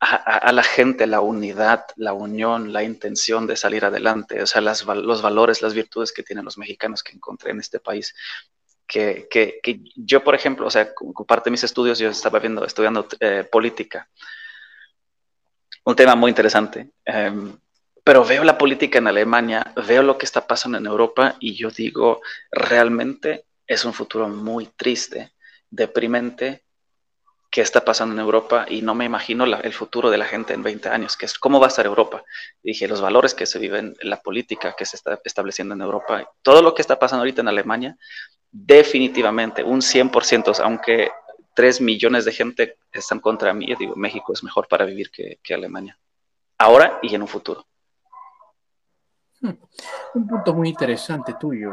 la gente, la unidad, la unión, la intención de salir adelante, o sea, las, los valores, las virtudes que tienen los mexicanos que encontré en este país que, que, que, yo, por ejemplo, o sea, como parte de mis estudios, yo estaba viendo, estudiando eh, política. Un tema muy interesante. Em, pero veo la política en Alemania, veo lo que está pasando en Europa y yo digo, realmente es un futuro muy triste, deprimente, que está pasando en Europa y no me imagino el futuro de la gente en 20 años, que es cómo va a estar Europa. dije, los valores que se viven, la política que se está estableciendo en Europa, todo lo que está pasando ahorita en Alemania, definitivamente un 100%, aunque 3 millones de gente están contra mí, digo, México es mejor para vivir que, Alemania, ahora y en un futuro. Hmm. Un punto muy interesante tuyo.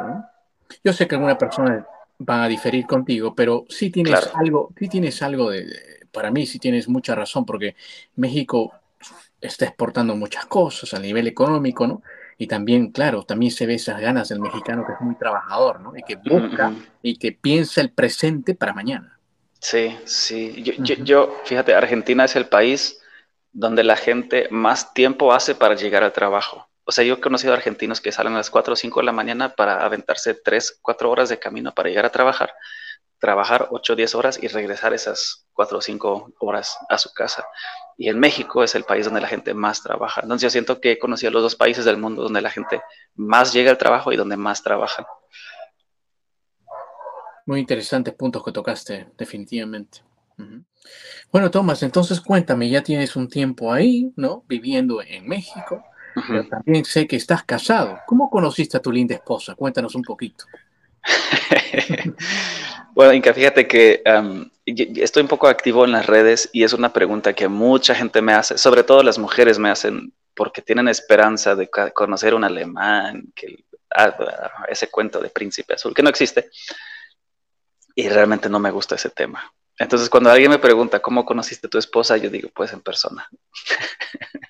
Yo sé que alguna persona va a diferir contigo, pero sí tienes algo, sí tienes algo de, para mí sí tienes mucha razón, porque México está exportando muchas cosas a nivel económico, ¿no? Y también, claro, también se ve esas ganas del mexicano que es muy trabajador, ¿no? Y que busca y que piensa el presente para mañana. Sí, sí. Yo, yo, fíjate, Argentina es el país donde la gente más tiempo hace para llegar al trabajo. O sea, yo he conocido argentinos que salen a las 4 o 5 de la mañana para aventarse 3, 4 horas de camino para llegar a trabajar, trabajar 8 o 10 horas y regresar esas 4 o 5 horas a su casa. Y en México es el país donde la gente más trabaja. Entonces yo siento que he conocido los dos países del mundo donde la gente más llega al trabajo y donde más trabajan. Muy interesantes puntos que tocaste, definitivamente. Bueno, Tomás, entonces cuéntame, ya tienes un tiempo ahí, ¿no? Viviendo en México, pero también sé que estás casado. ¿Cómo conociste a tu linda esposa? Cuéntanos un poquito. bueno, Inca, fíjate que estoy un poco activo en las redes y es una pregunta que mucha gente me hace, sobre todo las mujeres me hacen porque tienen esperanza de conocer un alemán, que ese cuento de príncipe azul, que no existe. Y realmente no me gusta ese tema. Entonces, cuando alguien me pregunta cómo conociste a tu esposa, yo digo, pues en persona.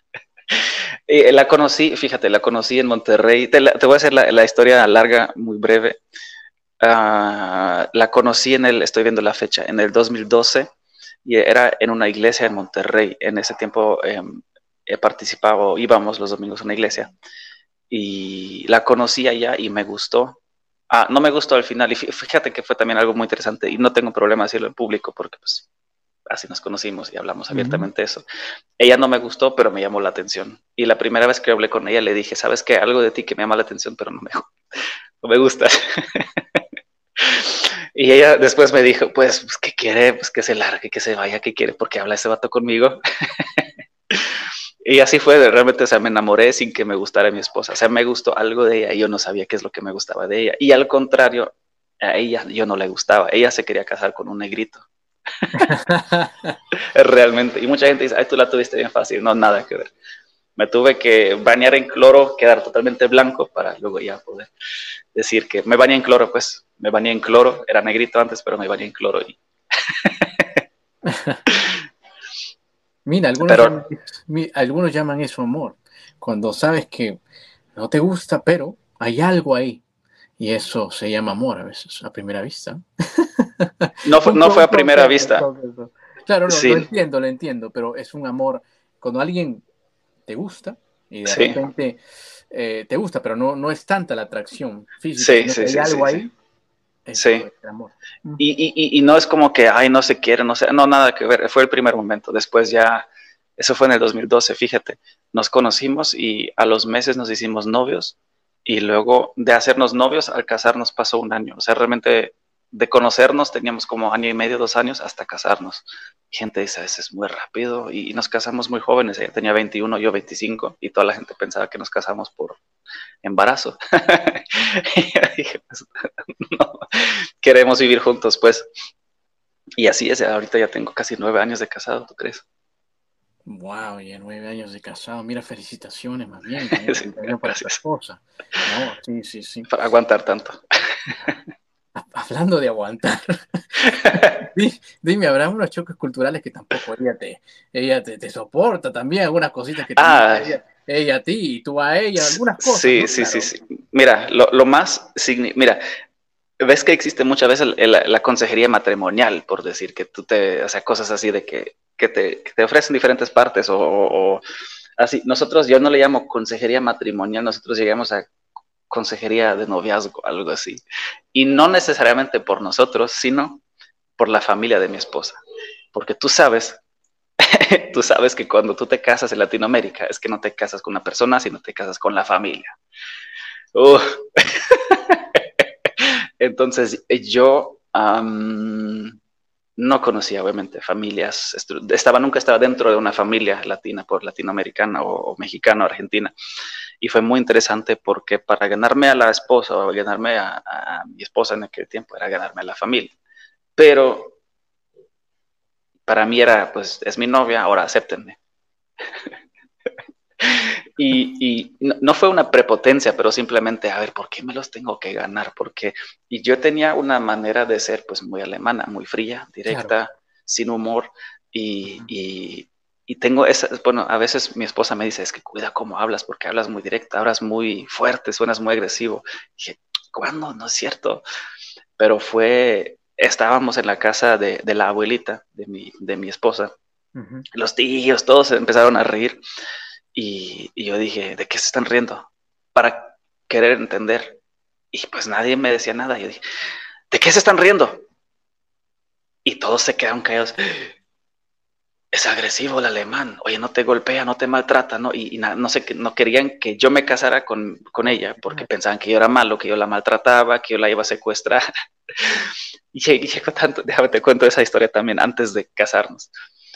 y la conocí, fíjate, la conocí en Monterrey. Te, voy a hacer la, historia larga, muy breve. Ah, la conocí en el, estoy viendo la fecha, en el 2012 y era en una iglesia en Monterrey. En ese tiempo em, he participado, íbamos los domingos a una iglesia y la conocí allá y me gustó. Ah, no me gustó al final y fíjate que fue también algo muy interesante y no tengo problema decirlo en público porque pues así nos conocimos y hablamos abiertamente de eso. Ella no me gustó, pero me llamó la atención. Y la primera vez que hablé con ella le dije, ¿sabes qué? Algo de ti que me llama la atención, pero no me, no me gusta. y ella después me dijo, pues, pues, ¿qué quiere? Pues que se largue, que se vaya, ¿qué quiere? Porque habla ese vato conmigo. Y así fue, realmente, o sea, me enamoré sin que me gustara mi esposa. O sea, me gustó algo de ella y yo no sabía qué es lo que me gustaba de ella. Y al contrario, a ella yo no le gustaba. Ella se quería casar con un negrito. realmente. Y mucha gente dice, ay, tú la tuviste bien fácil. No, nada que ver. Me tuve que bañar en cloro, quedar totalmente blanco para luego ya poder decir que me bañé en cloro, pues. Me bañé en cloro. Era negrito antes, pero me bañé en cloro y... Mira, algunos, llaman, algunos llaman eso amor, cuando sabes que no te gusta, pero hay algo ahí. Y eso se llama amor a veces, a primera vista. No fue, no fue a primera vista. Claro, no, lo entiendo, lo entiendo, pero es un amor cuando alguien te gusta y de repente eh, te gusta, pero no, no es tanta la atracción física. Sí, hay algo ahí sí. Y, y, y, no es como que, ay, no se quiere, no sé, no, nada que ver, fue el primer momento. Después ya, eso fue en el 2012, fíjate, nos conocimos y a los meses nos hicimos novios y luego de hacernos novios al casarnos pasó un año. O sea, realmente de conocernos teníamos como año y medio, dos años hasta casarnos. gente dice, eso es muy rápido y nos casamos muy jóvenes. Ella tenía 21, yo 25 y toda la gente pensaba que nos casamos por embarazo. y dije, pues, no, queremos vivir juntos, pues. Y así es, ahorita ya tengo casi nueve años de casado, ¿tú crees? Wow, ya nueve años de casado. Mira, felicitaciones más bien. para tu esposa. sí, sí, sí. Para aguantar tanto. Hablando de aguantar, dime, ¿habrá unos choques culturales que tampoco ella te, ella te, soporta también? Algunas cositas que ah, ella, a ti y tú a ella, algunas cosas. Sí, sí, sí, sí. Mira, lo, lo más, mira, ves que existe muchas veces la, consejería matrimonial, por decir que tú te, o sea, cosas así de que, que, te, te, ofrecen diferentes partes o, así. Nosotros, yo no le llamo consejería matrimonial, nosotros llegamos a consejería de noviazgo, algo así. Y no necesariamente por nosotros, sino por la familia de mi esposa. Porque tú sabes, tú sabes que cuando tú te casas en Latinoamérica es que no te casas con una persona, sino te casas con la familia. Entonces, yo no conocía, obviamente, familias, estaba, nunca estaba dentro de una familia latina, por latinoamericana o, mexicana o argentina. Y fue muy interesante porque para ganarme a la esposa o ganarme a, a mi esposa en aquel tiempo era ganarme a la familia. Pero para mí era, pues, es mi novia, ahora acéptenme. Y, no, fue una prepotencia, pero simplemente, a ver, ¿por qué me los tengo que ganar? Porque, y yo tenía una manera de ser, pues, muy alemana, muy fría, directa, sin humor, y, y, tengo esa, bueno, a veces mi esposa me dice, es que cuida cómo hablas, porque hablas muy directa, hablas muy fuerte, suenas muy agresivo. Y dije, ¿cuándo? No es cierto. Pero fue, estábamos en la casa de, de la abuelita de mi, de mi esposa. Los tíos, todos empezaron a reír. Y, yo dije, ¿de qué se están riendo? Para querer entender. Y pues nadie me decía nada. Yo dije, ¿de qué se están riendo? Y todos se quedaron callados. Es agresivo el alemán. Oye, no te golpea, no te maltrata, ¿no? Y, no sé, no querían que yo me casara con, ella porque pensaban que yo era malo, que yo la maltrataba, que yo la iba a secuestrar. y, llegó tanto, déjame te cuento esa historia también antes de casarnos.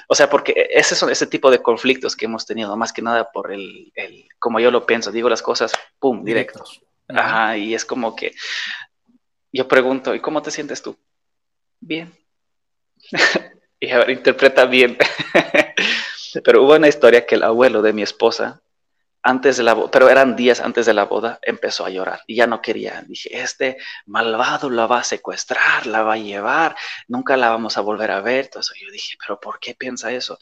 O sea, porque ese son ese tipo de conflictos que hemos tenido, más que nada por el, el como yo lo pienso, digo las cosas, pum, directos. Ajá, y es como que yo pregunto, ¿y cómo te sientes tú? Bien. Y a interpreta bien. Pero hubo una historia que el abuelo de mi esposa antes de la boda, pero eran días antes de la boda, empezó a llorar y ya no quería. Dije, este malvado la va a secuestrar, la va a llevar, nunca la vamos a volver a ver. Entonces yo dije, pero ¿por qué piensa eso?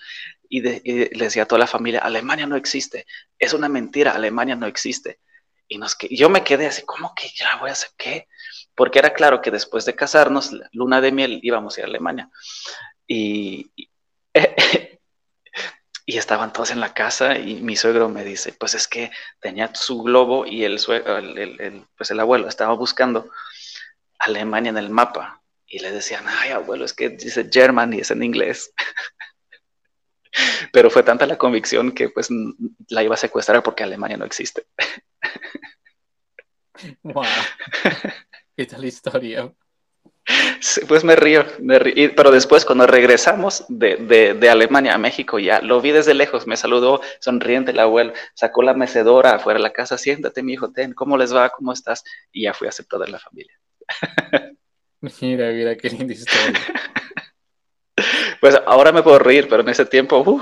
Y, le decía a toda la familia, Alemania no existe, es una mentira, Alemania no existe. Y nos, yo me quedé así, ¿cómo que ya voy a hacer qué? Porque era claro que después de casarnos, luna de miel, íbamos a ir a Alemania. Y, y estaban todos en la casa y mi suegro me dice, pues es que tenía su globo y el, el, pues el abuelo estaba buscando Alemania en el mapa y le decían, ay abuelo, es que dice Germany, es en inglés. Pero fue tanta la convicción que pues la iba a secuestrar porque Alemania no existe. Wow. ¿Qué tal la pues me río, pero después cuando regresamos de, Alemania a México, ya lo vi desde lejos, me saludó sonriente el abuelo, sacó la mecedora afuera de la casa, siéntate mi hijo, ten, ¿cómo les va? ¿Cómo estás? Y ya fui aceptado en la familia. Mira, mira, qué linda historia. Pues ahora me puedo reír, pero en ese tiempo, uh,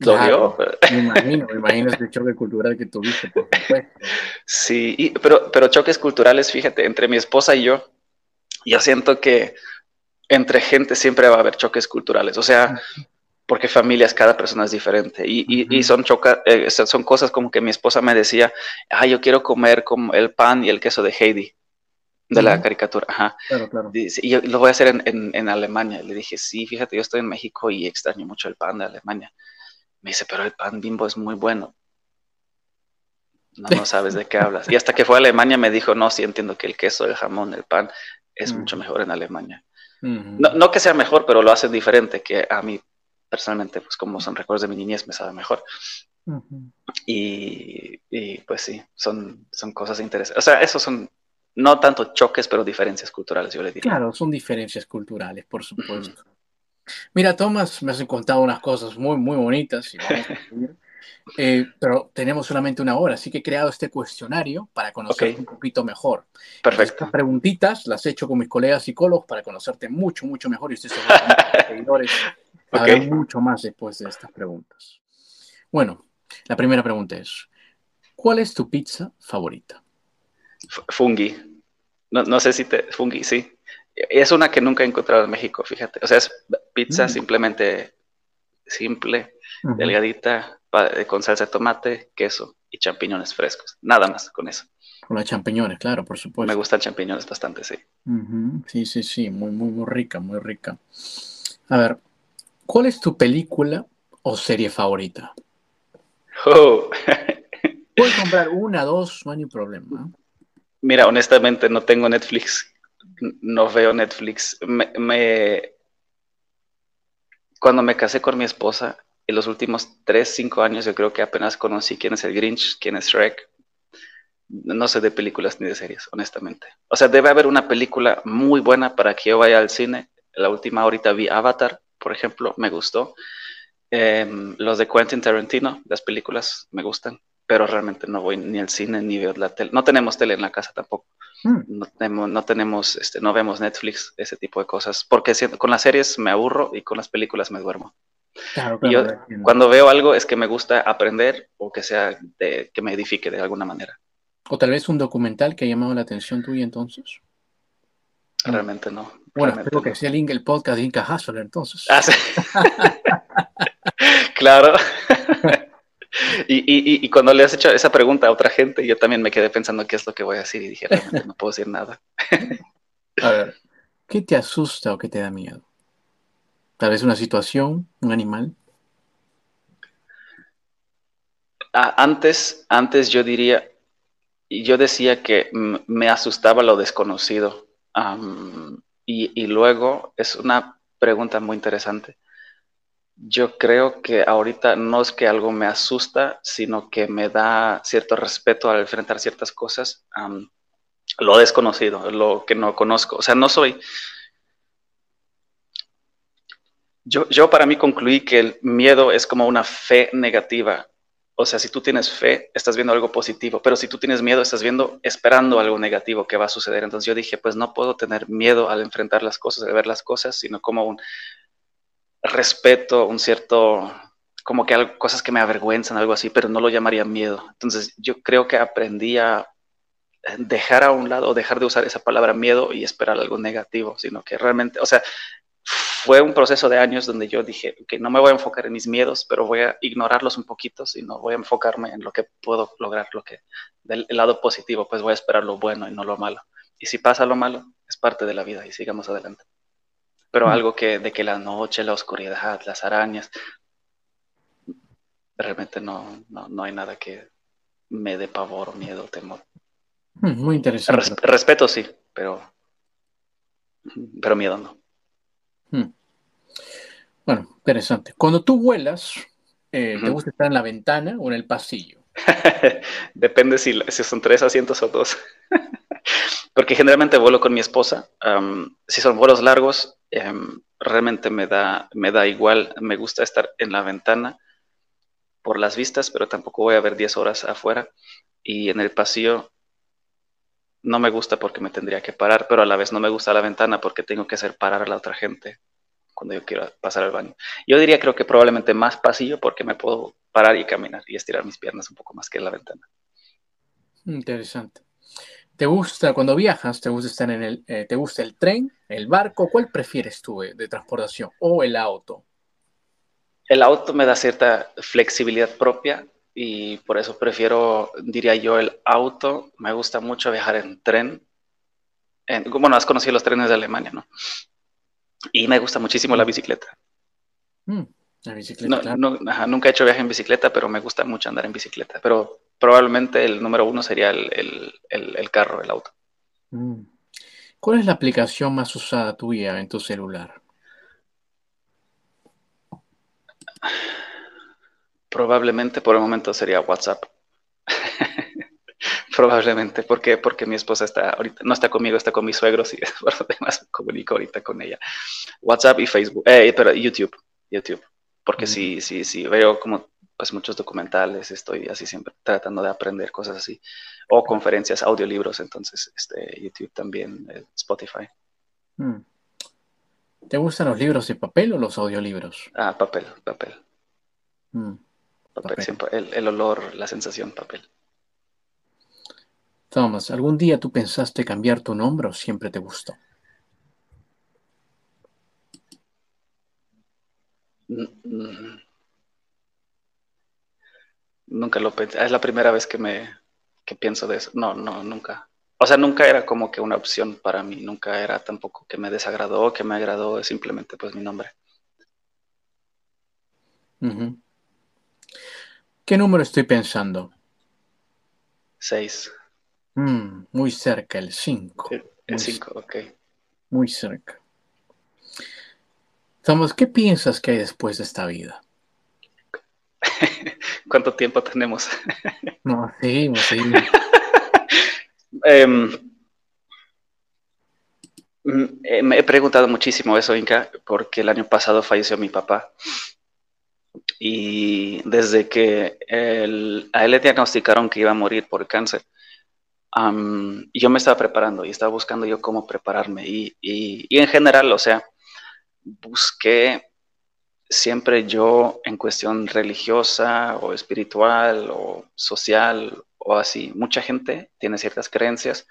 lo Me imagino, me imagino ese choque cultural que tuviste, por supuesto. Sí, pero, pero choques culturales, fíjate, entre mi esposa y yo, yo siento que entre gente siempre va a haber choques culturales, o sea, porque familias, cada persona es diferente y, son, choca, eh, son cosas como que mi esposa me decía, ah, yo quiero comer como el pan y el queso de Heidi, de la caricatura, ajá. Claro, claro. Y yo lo voy a hacer en, en, Alemania. Le dije, sí, fíjate, yo estoy en México y extraño mucho el pan de Alemania. Me dice, pero el pan bimbo es muy bueno. No, no sabes de qué hablas. Y hasta que fue a Alemania me dijo, no, sí entiendo que el queso, el jamón, el pan es mucho mejor en Alemania. no, que sea mejor, pero lo hacen diferente, que a mí personalmente, pues como son recuerdos de mi niñez, me sabe mejor. y, pues sí, son, son cosas interesantes. O sea, esos son no tanto choques, pero diferencias culturales, yo le diría. Claro, son diferencias culturales, por supuesto. Mira, Tomás, me has contado unas cosas muy, muy bonitas. Y eh, pero tenemos solamente una hora, así que he creado este cuestionario para conocerte un poquito mejor. Perfecto. Estas preguntitas las he hecho con mis colegas psicólogos para conocerte mucho, mucho mejor y ustedes seguidores okay. mucho más después de estas preguntas. Bueno, la primera pregunta es, ¿cuál es tu pizza favorita? Fungi. No, no sé si te... Fungi, sí. Es una que nunca he encontrado en México, fíjate. O sea, es pizza mm. simplemente simple, delgadita, con salsa de tomate, queso y champiñones frescos. Nada más con eso. Con los champiñones, claro, por supuesto. Me gustan champiñones bastante, sí. Sí, sí, sí, muy, muy, muy rica, muy rica. A ver, ¿cuál es tu película o serie favorita? Oh. Puedes comprar una, dos, no hay problema. Mira, honestamente no tengo Netflix, no veo Netflix. me... Cuando me casé con mi esposa, en los últimos 3, 5 años yo creo que apenas conocí quién es el Grinch, quién es Shrek. No sé de películas ni de series, honestamente. O sea, debe haber una película muy buena para que yo vaya al cine. La última ahorita vi Avatar, por ejemplo, me gustó. Em, los de Quentin Tarantino, las películas me gustan, pero realmente no voy ni al cine ni veo la tele. No tenemos tele en la casa tampoco. Hmm. No tenemos, no tenemos, este, no vemos Netflix, ese tipo de cosas, porque con las series me aburro y con las películas me duermo yo, cuando veo algo es que me gusta aprender o que sea de, que me edifique de alguna manera. O tal vez un documental que ha llamado la atención tuya entonces. Realmente no. Bueno, espero que sea el, el podcast de Inca Hustler entonces. Ah, claro. y, y, cuando le has hecho esa pregunta a otra gente, yo también me quedé pensando qué es lo que voy a decir y dije, realmente no puedo decir nada. a ver, ¿qué te asusta o qué te da miedo? Tal vez una situación, un animal. Antes, antes yo diría, yo decía que me asustaba lo desconocido. y, luego es una pregunta muy interesante. Yo creo que ahorita no es que algo me asusta, sino que me da cierto respeto al enfrentar ciertas cosas. lo desconocido, lo que no conozco. O sea, no soy, Yo, para mí concluí que el miedo es como una fe negativa. O sea, si tú tienes fe, estás viendo algo positivo, pero si tú tienes miedo, estás viendo, esperando algo negativo que va a suceder. Entonces yo dije, pues no puedo tener miedo al enfrentar las cosas, al ver las cosas, sino como un respeto, un cierto como que hay cosas que me avergüenzan, algo así, pero no lo llamaría miedo. Entonces yo creo que aprendí a dejar a un lado, dejar de usar esa palabra miedo y esperar algo negativo, sino que realmente, o sea, fue un proceso de años donde yo dije, que no me voy a enfocar en mis miedos, pero voy a ignorarlos un poquito, sino voy a enfocarme en lo que puedo lograr, lo que del lado positivo, pues voy a esperar lo bueno y no lo malo. Y si pasa lo malo, es parte de la vida y sigamos adelante. Pero mm. algo que de que la noche, la oscuridad, las arañas, realmente no, no, hay nada que me dé pavor, miedo, temor. Hmm, muy interesante. respeto sí, pero, pero miedo no. Hmm. Bueno, interesante. Cuando tú vuelas, eh, ¿te gusta estar en la ventana o en el pasillo? Depende si, si, son tres asientos o dos. Porque generalmente vuelo con mi esposa. si son vuelos largos, em, realmente me da, me da igual. Me gusta estar en la ventana por las vistas, pero tampoco voy a ver 10 horas afuera. Y en el pasillo no me gusta porque me tendría que parar, pero a la vez no me gusta la ventana porque tengo que hacer parar a la otra gente cuando yo quiero pasar al baño. Yo diría creo que probablemente más pasillo porque me puedo parar y caminar y estirar mis piernas un poco más que en la ventana. Interesante. ¿Te gusta cuando viajas? ¿Te gusta estar en el, eh, te gusta el tren, el barco? ¿Cuál prefieres tú de transportación o el auto? el auto me da cierta flexibilidad propia y por eso prefiero, diría yo, el auto. Me gusta mucho viajar en tren. En, bueno, has conocido los trenes de Alemania, ¿no? Y me gusta muchísimo la bicicleta. Mm, la bicicleta. nunca he hecho viaje en bicicleta, pero me gusta mucho andar en bicicleta. Pero probablemente el número uno sería el, carro, el auto. Mm. ¿Cuál es la aplicación más usada tuya en tu celular? Probablemente por el momento sería WhatsApp. Probablemente, porque Porque mi esposa está ahorita, no está conmigo, está con mis suegros y por lo demás comunico ahorita con ella. WhatsApp y Facebook, eh, pero YouTube, YouTube. Porque sí, sí, sí, veo como pues muchos documentales, estoy así siempre tratando de aprender cosas así. O conferencias, audiolibros, entonces este, YouTube también, eh, Spotify. Hmm. ¿Te gustan los libros de papel o los audiolibros? Ah, papel, papel. Hmm. papel, Siempre, el, olor, la sensación, papel. Thomas, ¿algún día tú pensaste cambiar tu nombre o siempre te gustó? Mm, mm. Nunca lo pensé. Es la primera vez que me que pienso de eso. No, no, nunca o sea, nunca era como que una opción para mí, nunca era tampoco que me desagradó, que me agradó, es simplemente pues mi nombre. ¿Qué número estoy pensando? Seis. Mm, muy cerca, el cinco. El cinco, ok. Muy cerca. Thomas, ¿qué piensas que hay después de esta vida? ¿Cuánto tiempo tenemos? no, seguimos, seguimos. Mm, me he preguntado muchísimo eso, Inca, porque el año pasado falleció mi papá. Y desde que a él le diagnosticaron que iba a morir por cáncer, yo me estaba preparando y estaba buscando yo cómo prepararme. Y, y, en general, o sea, busqué siempre yo en cuestión religiosa o espiritual o social o así. Mucha gente tiene ciertas creencias,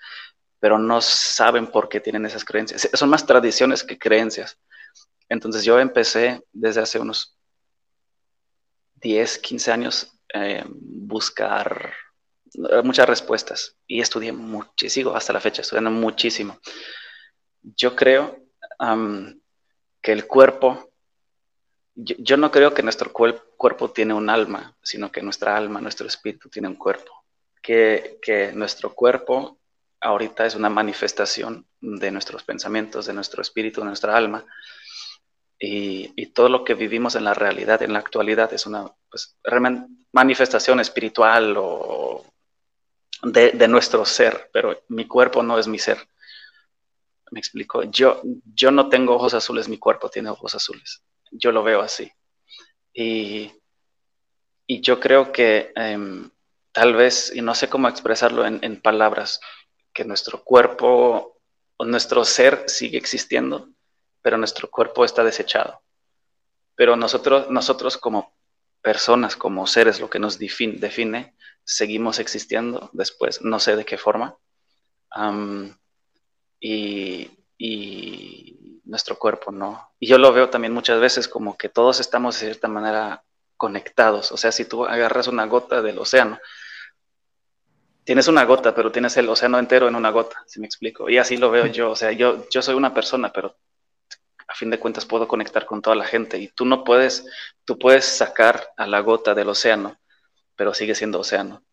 pero no saben por qué tienen esas creencias. Son más tradiciones que creencias. Entonces yo empecé desde hace unos 10, 15 años eh, buscar muchas respuestas y estudié muchísimo, hasta la fecha, estudiando muchísimo. Yo creo que el cuerpo, yo, no creo que nuestro cuerpo tiene un alma, sino que nuestra alma, nuestro espíritu tiene un cuerpo que, nuestro cuerpo ahorita es una manifestación de nuestros pensamientos, de nuestro espíritu, de nuestra alma. Y, todo lo que vivimos en la realidad, en la actualidad, es una pues, manifestación espiritual o de, nuestro ser, pero mi cuerpo no es mi ser. Me explico. Yo, yo no tengo ojos azules, mi cuerpo tiene ojos azules. Yo lo veo así. Y, yo creo que em, tal vez, y no sé cómo expresarlo en, palabras, que nuestro cuerpo o nuestro ser sigue existiendo, pero nuestro cuerpo está desechado. Pero nosotros, nosotros como personas, como seres, lo que nos define, seguimos existiendo después, no sé de qué forma. y, y, nuestro cuerpo no. Y yo lo veo también muchas veces como que todos estamos de cierta manera conectados. O sea, si tú agarras una gota del océano, tienes una gota, pero tienes el océano entero en una gota, si me explico. Y así lo veo yo. O sea, yo, yo soy una persona, pero a fin de cuentas puedo conectar con toda la gente. Y tú no puedes, tú puedes sacar a la gota del océano, pero sigue siendo océano.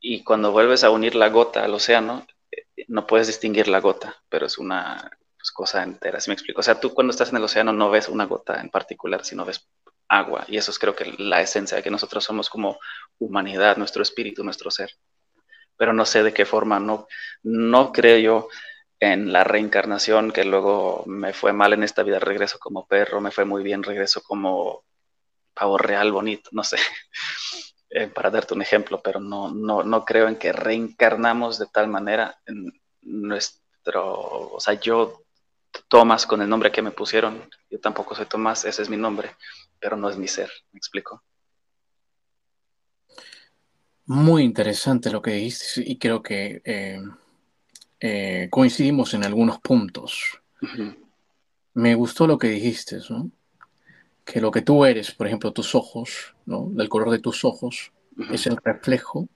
Y cuando vuelves a unir la gota al océano, eh, no puedes distinguir la gota, pero es una pues, cosa entera, si me explico. O sea, tú cuando estás en el océano no ves una gota en particular, sino ves agua. Y eso es creo que la esencia de que nosotros somos como humanidad, nuestro espíritu, nuestro ser pero no sé de qué forma, no, no creo yo en la reencarnación, que luego me fue mal en esta vida, regreso como perro, me fue muy bien, regreso como pavo real bonito, no sé, eh, para darte un ejemplo, pero no, no, no creo en que reencarnamos de tal manera en nuestro, o sea, yo Tomás con el nombre que me pusieron, yo tampoco soy Tomás, ese es mi nombre, pero no es mi ser, me explico. Muy interesante lo que dijiste y creo que eh, eh, coincidimos en algunos puntos. Me gustó lo que dijiste, ¿no? Que lo que tú eres, por ejemplo, tus ojos, ¿no? Del color de tus ojos, es el reflejo,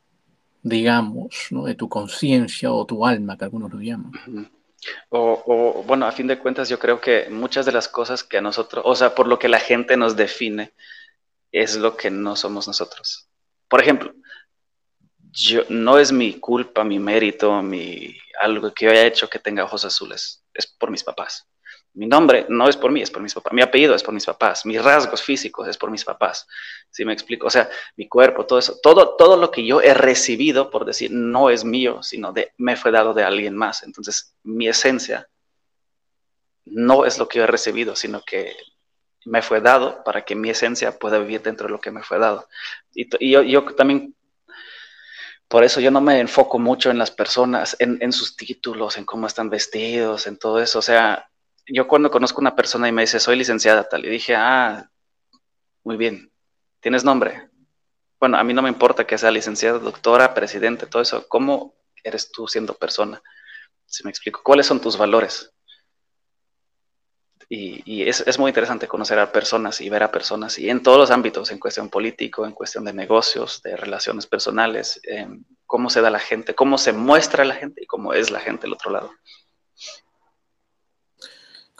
digamos, ¿no? De tu conciencia o tu alma, que algunos lo llaman. o, o, bueno, a fin de cuentas, yo creo que muchas de las cosas que a nosotros, o sea, por lo que la gente nos define, es lo que no somos nosotros. Por ejemplo, yo, no es mi culpa, mi mérito, mi, algo que yo haya hecho que tenga ojos azules, es por mis papás. Mi nombre no es por mí, es por mis papás. Mi apellido es por mis papás. Mis rasgos físicos es por mis papás. ¿Sí me explico? O sea, mi cuerpo, todo eso, todo, todo lo que yo he recibido, por decir, no es mío, sino de, me fue dado de alguien más. Entonces, mi esencia no es lo que yo he recibido, sino que me fue dado para que mi esencia pueda vivir dentro de lo que me fue dado. Y, y yo, yo, también por eso yo no me enfoco mucho en las personas, en, sus títulos, en cómo están vestidos, en todo eso. O sea, yo cuando conozco una persona y me dice, soy licenciada tal, y dije, ah, muy bien, ¿tienes nombre? Bueno, a mí no me importa que sea licenciada, doctora, presidente, todo eso. ¿Cómo eres tú siendo persona? Si me explico, ¿cuáles son tus valores? Y, es, muy interesante conocer a personas y ver a personas, y en todos los ámbitos, en cuestión político, en cuestión de negocios, de relaciones personales, cómo se da la gente, cómo se muestra la gente y cómo es la gente del otro lado.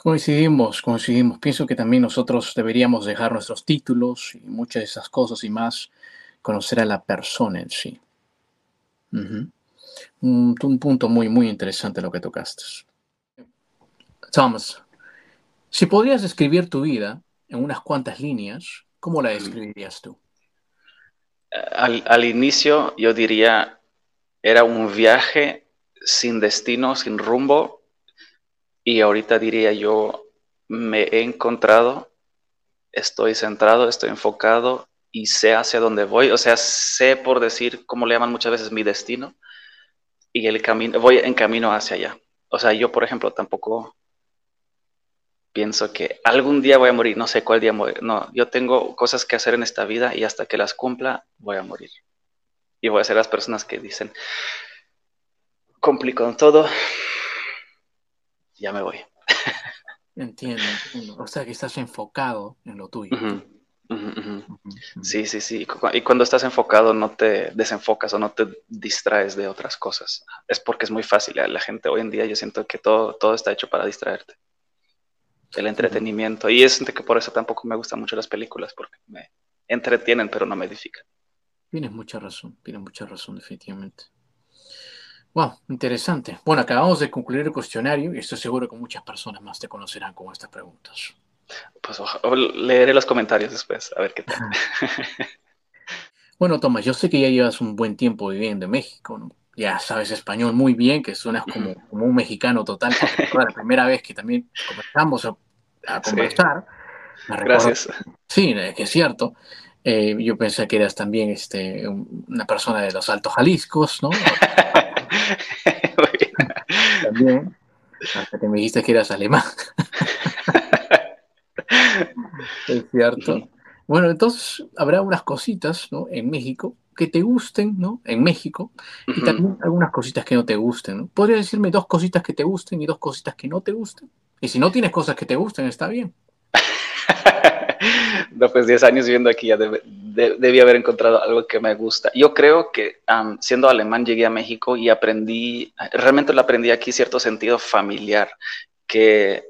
Coincidimos, coincidimos. Pienso que también nosotros deberíamos dejar nuestros títulos y muchas de esas cosas y más, conocer a la persona en sí. un, un punto muy, muy interesante lo que tocaste. Thomas, si podrías describir tu vida en unas cuantas líneas, ¿cómo la describirías tú? Al, inicio yo diría, era un viaje sin destino, sin rumbo, y ahorita diría yo, me he encontrado, estoy centrado, estoy enfocado y sé hacia dónde voy, o sea, sé por decir, como le llaman muchas veces, mi destino, y el camino, voy en camino hacia allá. O sea, yo, por ejemplo, tampoco pienso que algún día voy a morir, no sé cuál día morir. No, yo tengo cosas que hacer en esta vida y hasta que las cumpla voy a morir. Y voy a ser las personas que dicen, complicó todo, ya me voy. Entiendo, O sea que estás enfocado en lo tuyo. Sí, sí, sí. Y cuando estás enfocado no te desenfocas o no te distraes de otras cosas. Es porque es muy fácil. La gente hoy en día yo siento que todo, todo está hecho para distraerte el entretenimiento. Y es que por eso tampoco me gustan mucho las películas, porque me entretienen, pero no me edifican. Tienes mucha razón, tienes mucha razón, definitivamente. Wow, interesante. Bueno, acabamos de concluir el cuestionario y estoy seguro que muchas personas más te conocerán con estas preguntas. Pues leeré los comentarios después, a ver qué tal. bueno, Tomás, yo sé que ya llevas un buen tiempo viviendo en México, ¿no? ya sabes español muy bien, que suenas como, como un mexicano total. la primera vez que también comenzamos a, conversar. Gracias. Sí, que es cierto. Eh, yo pensé que eras también este, una persona de los Altos Jaliscos, ¿no? también. Hasta que me dijiste que eras alemán. es cierto. Bueno, entonces habrá unas cositas, ¿no? En México que te gusten, ¿no? En México, y también algunas cositas que no te gusten, ¿no? ¿Podrías decirme dos cositas que te gusten y dos cositas que no te gusten? Y si no tienes cosas que te gusten, está bien. No, pues 10 años viviendo aquí ya debí haber encontrado algo que me gusta. Yo creo que siendo alemán llegué a México y aprendí, realmente lo aprendí aquí cierto sentido familiar, que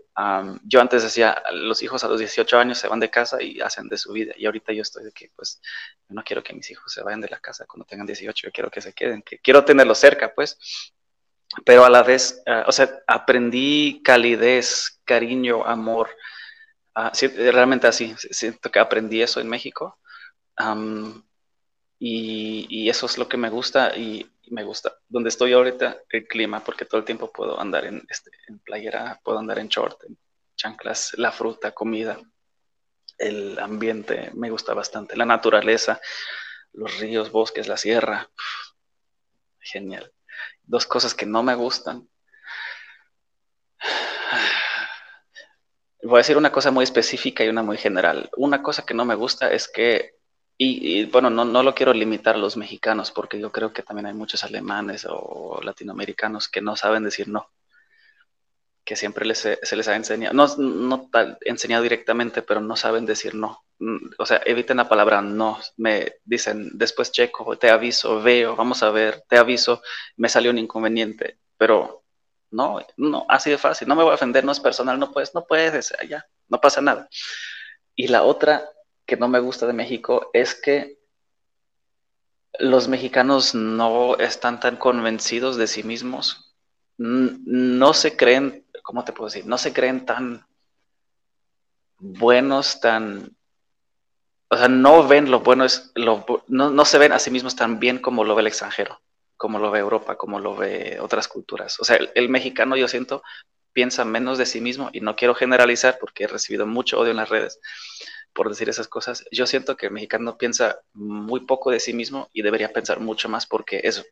yo antes decía, los hijos a los 18 años se van de casa y hacen de su vida. Y ahorita yo estoy de que, pues, no quiero que mis hijos se vayan de la casa cuando tengan 18, yo quiero que se queden, que quiero tenerlos cerca, pues. Pero a la vez, ah, o sea, aprendí calidez, cariño, amor. Ah, realmente así, siento que aprendí eso en México. y, y, eso es lo que me gusta. Y me gusta. Donde estoy ahorita, el clima, porque todo el tiempo puedo andar en, este, en playera, puedo andar en short, en chanclas, la fruta, comida, el ambiente me gusta bastante, la naturaleza, los ríos, bosques, la sierra. Genial. Dos cosas que no me gustan. Voy a decir una cosa muy específica y una muy general. Una cosa que no me gusta es que y, bueno, no, no, lo quiero limitar a los mexicanos, porque yo creo que también hay muchos alemanes o latinoamericanos que no saben decir no, que siempre les, se les ha enseñado, no, no enseñado directamente, pero no saben decir no. Mm, o sea, eviten la palabra no. Me dicen, después checo, te aviso, veo, vamos a ver, te aviso, me salió un inconveniente, pero no, no, así de fácil, no me voy a ofender, no es personal, no puedes, no puedes, ya, no pasa nada. Y la otra que no me gusta de México es que los mexicanos no están tan convencidos de sí mismos, no se creen, ¿cómo te puedo decir? No se creen tan buenos, tan... O sea, no ven lo bueno, lo, no, se ven a sí mismos tan bien como lo ve el extranjero, como lo ve Europa, como lo ve otras culturas. O sea, el mexicano yo siento piensa menos de sí mismo y no quiero generalizar porque he recibido mucho odio en las redes, por decir esas cosas. Yo siento que el mexicano piensa muy poco de sí mismo y debería pensar mucho más porque eso,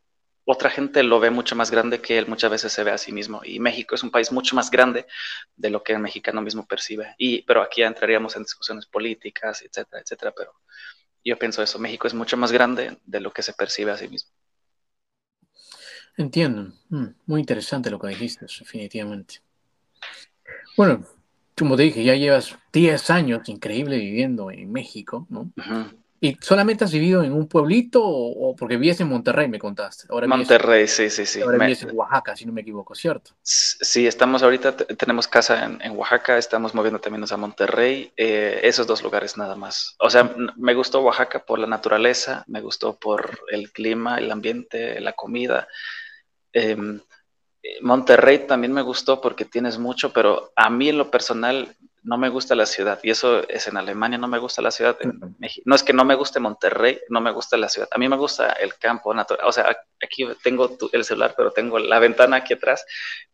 otra gente lo ve mucho más grande que él muchas veces se ve a sí mismo. Y México es un país mucho más grande de lo que el mexicano mismo percibe. Y, pero aquí ya entraríamos en discusiones políticas, etcétera, etcétera. Pero yo pienso eso, México es mucho más grande de lo que se percibe a sí mismo. Entiendo. Mm, muy interesante lo que dijiste, definitivamente. Bueno, como te dije, ya llevas 10 años increíble viviendo en México, ¿no? ¿Y solamente has vivido en un pueblito o, porque vives en Monterrey, me contaste? Ahora Monterrey, sí, sí, sí. Ahora vives en Oaxaca, si no me equivoco, ¿cierto? Sí, estamos ahorita, tenemos casa en, Oaxaca, estamos moviendo también a Monterrey, eh, esos dos lugares nada más. O sea, me gustó Oaxaca por la naturaleza, me gustó por el clima, el ambiente, la comida. Eh, Monterrey también me gustó porque tienes mucho, pero a mí en lo personal no me gusta la ciudad y eso es en Alemania, no me gusta la ciudad. En México. No es que no me guste Monterrey, no me gusta la ciudad. A mí me gusta el campo natural. O sea, aquí tengo el celular, pero tengo la ventana aquí atrás,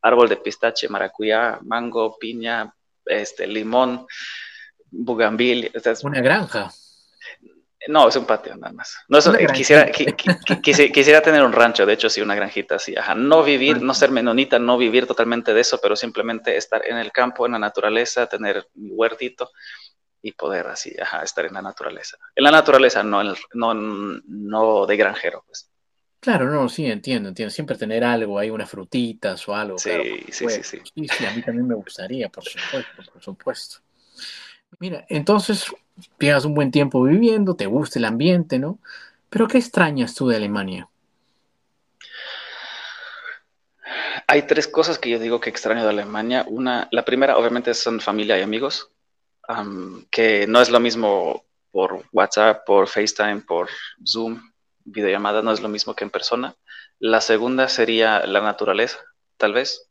árbol de pistache, maracuyá, mango, piña, este, limón, bugambil. Una granja. No, es un patio nada más. No, quisiera, quisiera tener un rancho, de hecho, sí, una granjita así. Ajá. No vivir, no ser menonita, no vivir totalmente de eso, pero simplemente estar en el campo, en la naturaleza, tener mi huertito y poder así, ajá, estar en la naturaleza. En la naturaleza, no, no, no de granjero, pues. Claro, no, sí, entiendo, entiendo. Siempre tener algo ahí, unas frutitas o algo. Sí, sí, sí, sí. Sí, sí, a mí también me gustaría, por supuesto, por supuesto. Mira, entonces tienes un buen tiempo viviendo, te gusta el ambiente, ¿no? Pero ¿qué extrañas tú de Alemania? Hay tres cosas que yo digo que extraño de Alemania. Una, la primera, obviamente, son familia y amigos, que no es lo mismo por WhatsApp, por FaceTime, por Zoom, videollamada, no es lo mismo que en persona. La segunda sería la naturaleza, tal vez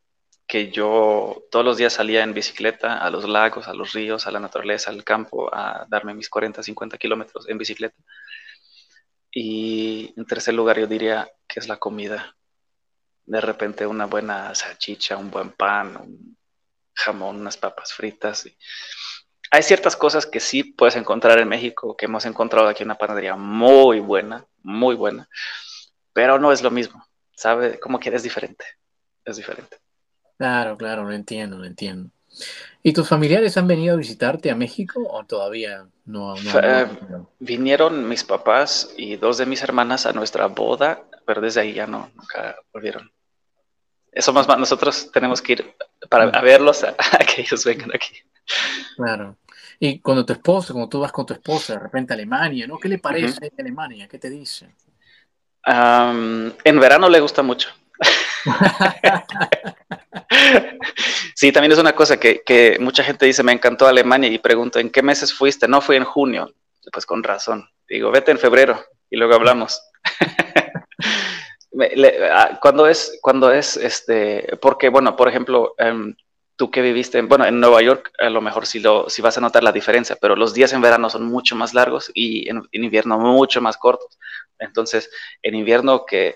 que yo todos los días salía en bicicleta a los lagos, a los ríos, a la naturaleza, al campo, a darme mis 40, 50 kilómetros en bicicleta. Y en tercer lugar yo diría que es la comida. De repente una buena salchicha, un buen pan, un jamón, unas papas fritas. Hay ciertas cosas que sí puedes encontrar en México, que hemos encontrado aquí una panadería muy buena, muy buena, pero no es lo mismo, ¿sabe? Como que es diferente, es diferente. Claro, claro, lo entiendo, lo entiendo. ¿Y tus familiares han venido a visitarte a México o todavía no? Eh, vinieron mis papás y dos de mis hermanas a nuestra boda, pero desde ahí ya no, nunca volvieron. Eso más, nosotros tenemos que ir para mm. verlos a, que ellos vengan aquí. Claro. Y cuando tu esposa, cuando tú vas con tu esposa de repente a Alemania, ¿no? ¿Qué le parece Alemania? ¿Qué te dice? en verano le gusta mucho. sí, también es una cosa que, mucha gente dice, me encantó Alemania y pregunto, ¿en qué meses fuiste? No, fui en junio. Pues con razón. Digo, vete en febrero y luego hablamos. Ah, cuando es, cuando es, este, porque, bueno, por ejemplo, em, tú que viviste, bueno, en Nueva York, a lo mejor sí, lo, vas a notar la diferencia, pero los días en verano son mucho más largos y en, invierno mucho más cortos. Entonces, en invierno que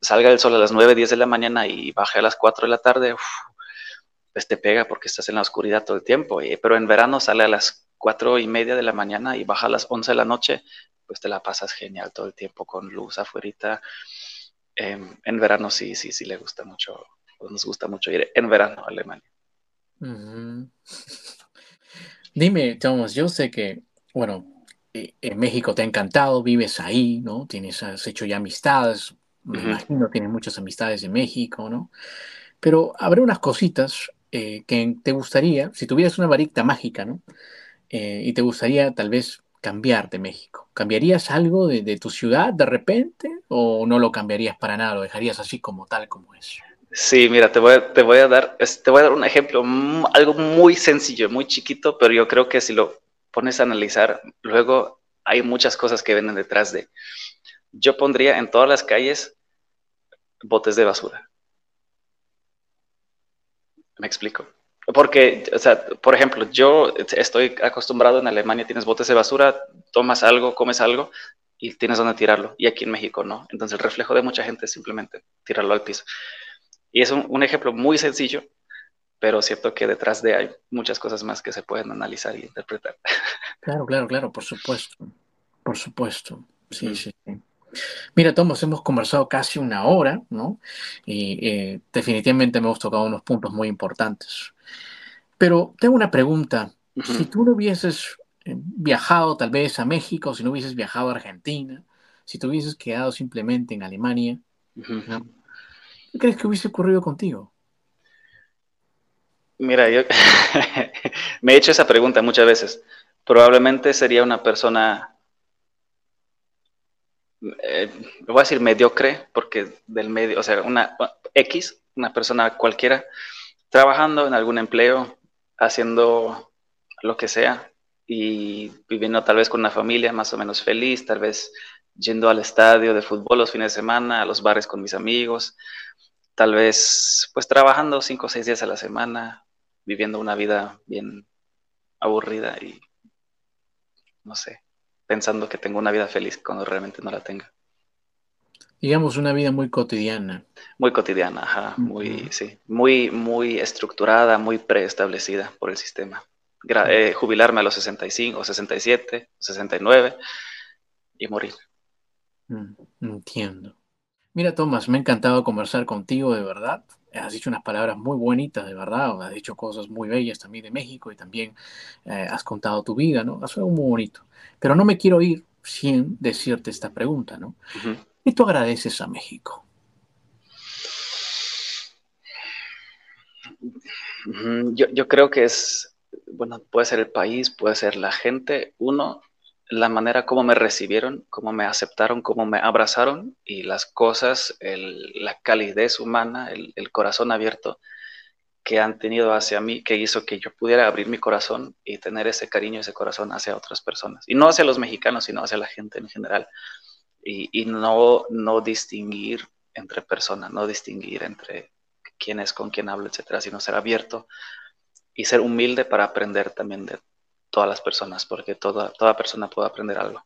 salga el sol a las 9, 10 de la mañana y baje a las 4 de la tarde, pues te pega porque estás en la oscuridad todo el tiempo. pero en verano sale a las 4 y media de la mañana y baja a las 11 de la noche, pues te la pasas genial todo el tiempo con luz afuera. Em, en verano sí, sí, sí le gusta mucho, nos gusta mucho ir en verano a Alemania. Dime, Thomas, yo sé que, bueno, eh, en México te ha encantado, vives ahí, ¿no? Tienes, has hecho ya amistades, me imagino tienes muchas amistades en México, ¿no? Pero habrá unas cositas eh, que te gustaría, si tuvieras una varita mágica, ¿no? Eh, y te gustaría tal vez cambiar de México. ¿Cambiarías algo de, tu ciudad de repente o no lo cambiarías para nada? ¿Lo dejarías así como tal como es? Sí, mira, te voy, a, te voy a dar, te voy a dar un ejemplo, algo muy sencillo, muy chiquito, pero yo creo que si lo pones a analizar, luego hay muchas cosas que vienen detrás de. Yo pondría en todas las calles botes de basura. Me explico. Porque, o sea, por ejemplo, yo estoy acostumbrado en Alemania, tienes botes de basura, tomas algo, comes algo y tienes donde tirarlo. Y aquí en México no. Entonces el reflejo de mucha gente es simplemente tirarlo al piso. Y es un, un ejemplo muy sencillo, pero cierto que detrás de hay muchas cosas más que se pueden analizar y interpretar. Claro, claro, claro, por supuesto. Por supuesto. Sí, sí, sí. Mira, Tomás, hemos conversado casi una hora, ¿no? Y eh, definitivamente hemos tocado unos puntos muy importantes. Pero tengo una pregunta. Si tú no hubieses eh, viajado tal vez a México, si no hubieses viajado a Argentina, si te hubieses quedado simplemente en Alemania, ¿qué crees que hubiese ocurrido contigo? Mira, yo me he hecho esa pregunta muchas veces. Probablemente sería una persona eh, voy a decir mediocre, porque del medio, o sea, una X, una persona cualquiera, trabajando en algún empleo, haciendo lo que sea y viviendo tal vez con una familia más o menos feliz, tal vez yendo al estadio de fútbol los fines de semana, a los bares con mis amigos, tal vez pues trabajando cinco o seis días a la semana, viviendo una vida bien aburrida y no sé, pensando que tengo una vida feliz cuando realmente no la tenga. Digamos una vida muy cotidiana. Muy cotidiana, ajá, muy, sí, muy, muy estructurada, muy preestablecida por el sistema. Eh, jubilarme a los 65, 67, 69 y morir. Mm, entiendo. Mira, Tomás, me ha encantado conversar contigo, de verdad. Has dicho unas palabras muy bonitas, de verdad. Has dicho cosas muy bellas también de México y también eh, has contado tu vida, ¿no? Ha sido muy bonito. Pero no me quiero ir sin decirte esta pregunta, ¿no? ¿Y tú agradeces a México? Yo, yo, creo que es, bueno, puede ser el país, puede ser la gente. Uno, la manera como me recibieron, cómo me aceptaron, cómo me abrazaron y las cosas, la calidez humana, el, corazón abierto que han tenido hacia mí, que hizo que yo pudiera abrir mi corazón y tener ese cariño, ese corazón hacia otras personas. Y no hacia los mexicanos, sino hacia la gente en general. Y, no, no distinguir entre personas, no distinguir entre quién es, con quién hablo, etcétera, sino ser abierto y ser humilde para aprender también de todas las personas, porque toda, toda persona puede aprender algo.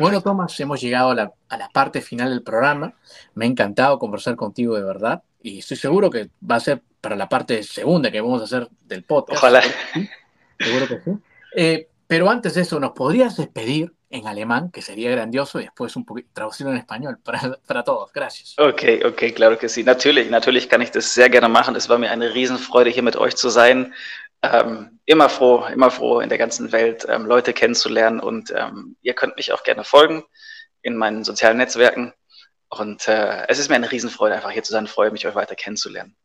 Bueno, Tomás, hemos llegado a la, a la, parte final del programa. Me ha encantado conversar contigo de verdad y estoy seguro que va a ser para la parte segunda que vamos a hacer del podcast. Ojalá. Seguro que sí. Eh, pero antes de eso, ¿nos podrías despedir en alemán, que sería grandioso, y después un poquito traducirlo en español para, para todos. Gracias. Okay, okay, claro que sí. Natürlich, natürlich kann ich das sehr gerne machen. Es war mir eine Riesenfreude, hier mit euch zu sein. Ähm, immer froh, immer froh, in der ganzen Welt ähm, Leute kennenzulernen und ähm, ihr könnt mich auch gerne folgen in meinen sozialen Netzwerken. Und äh, es ist mir eine Riesenfreude, einfach hier zu sein. Ich freue mich, euch weiter kennenzulernen.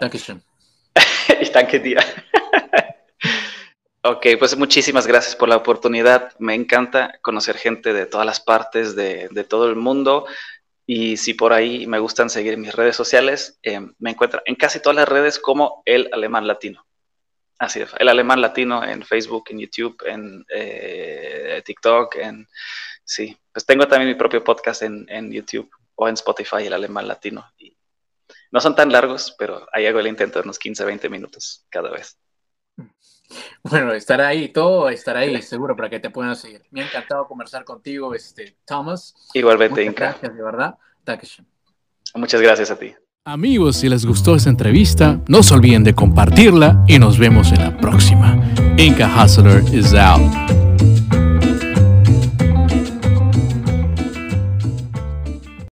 Dankeschön. ich danke dir. ok, pues muchísimas gracias por la oportunidad. Me encanta conocer gente de todas las partes de, de todo el mundo. Y si por ahí me gustan seguir mis redes sociales, eh, me encuentran en casi todas las redes como el alemán latino. Así es, el alemán latino en Facebook, en YouTube, en eh, TikTok, en sí. Pues tengo también mi propio podcast en, YouTube o en Spotify, el alemán latino. No son tan largos, pero ahí hago el intento de unos 15, 20 minutos cada vez. Bueno, estar ahí, todo estar ahí, seguro, para que te puedan seguir. Me ha encantado conversar contigo, este, Thomas. Igualmente, Inca. Gracias, de verdad. Muchas gracias a ti. Amigos, si les gustó esta entrevista, no se olviden de compartirla y nos vemos en la próxima. Inca Hustler is out.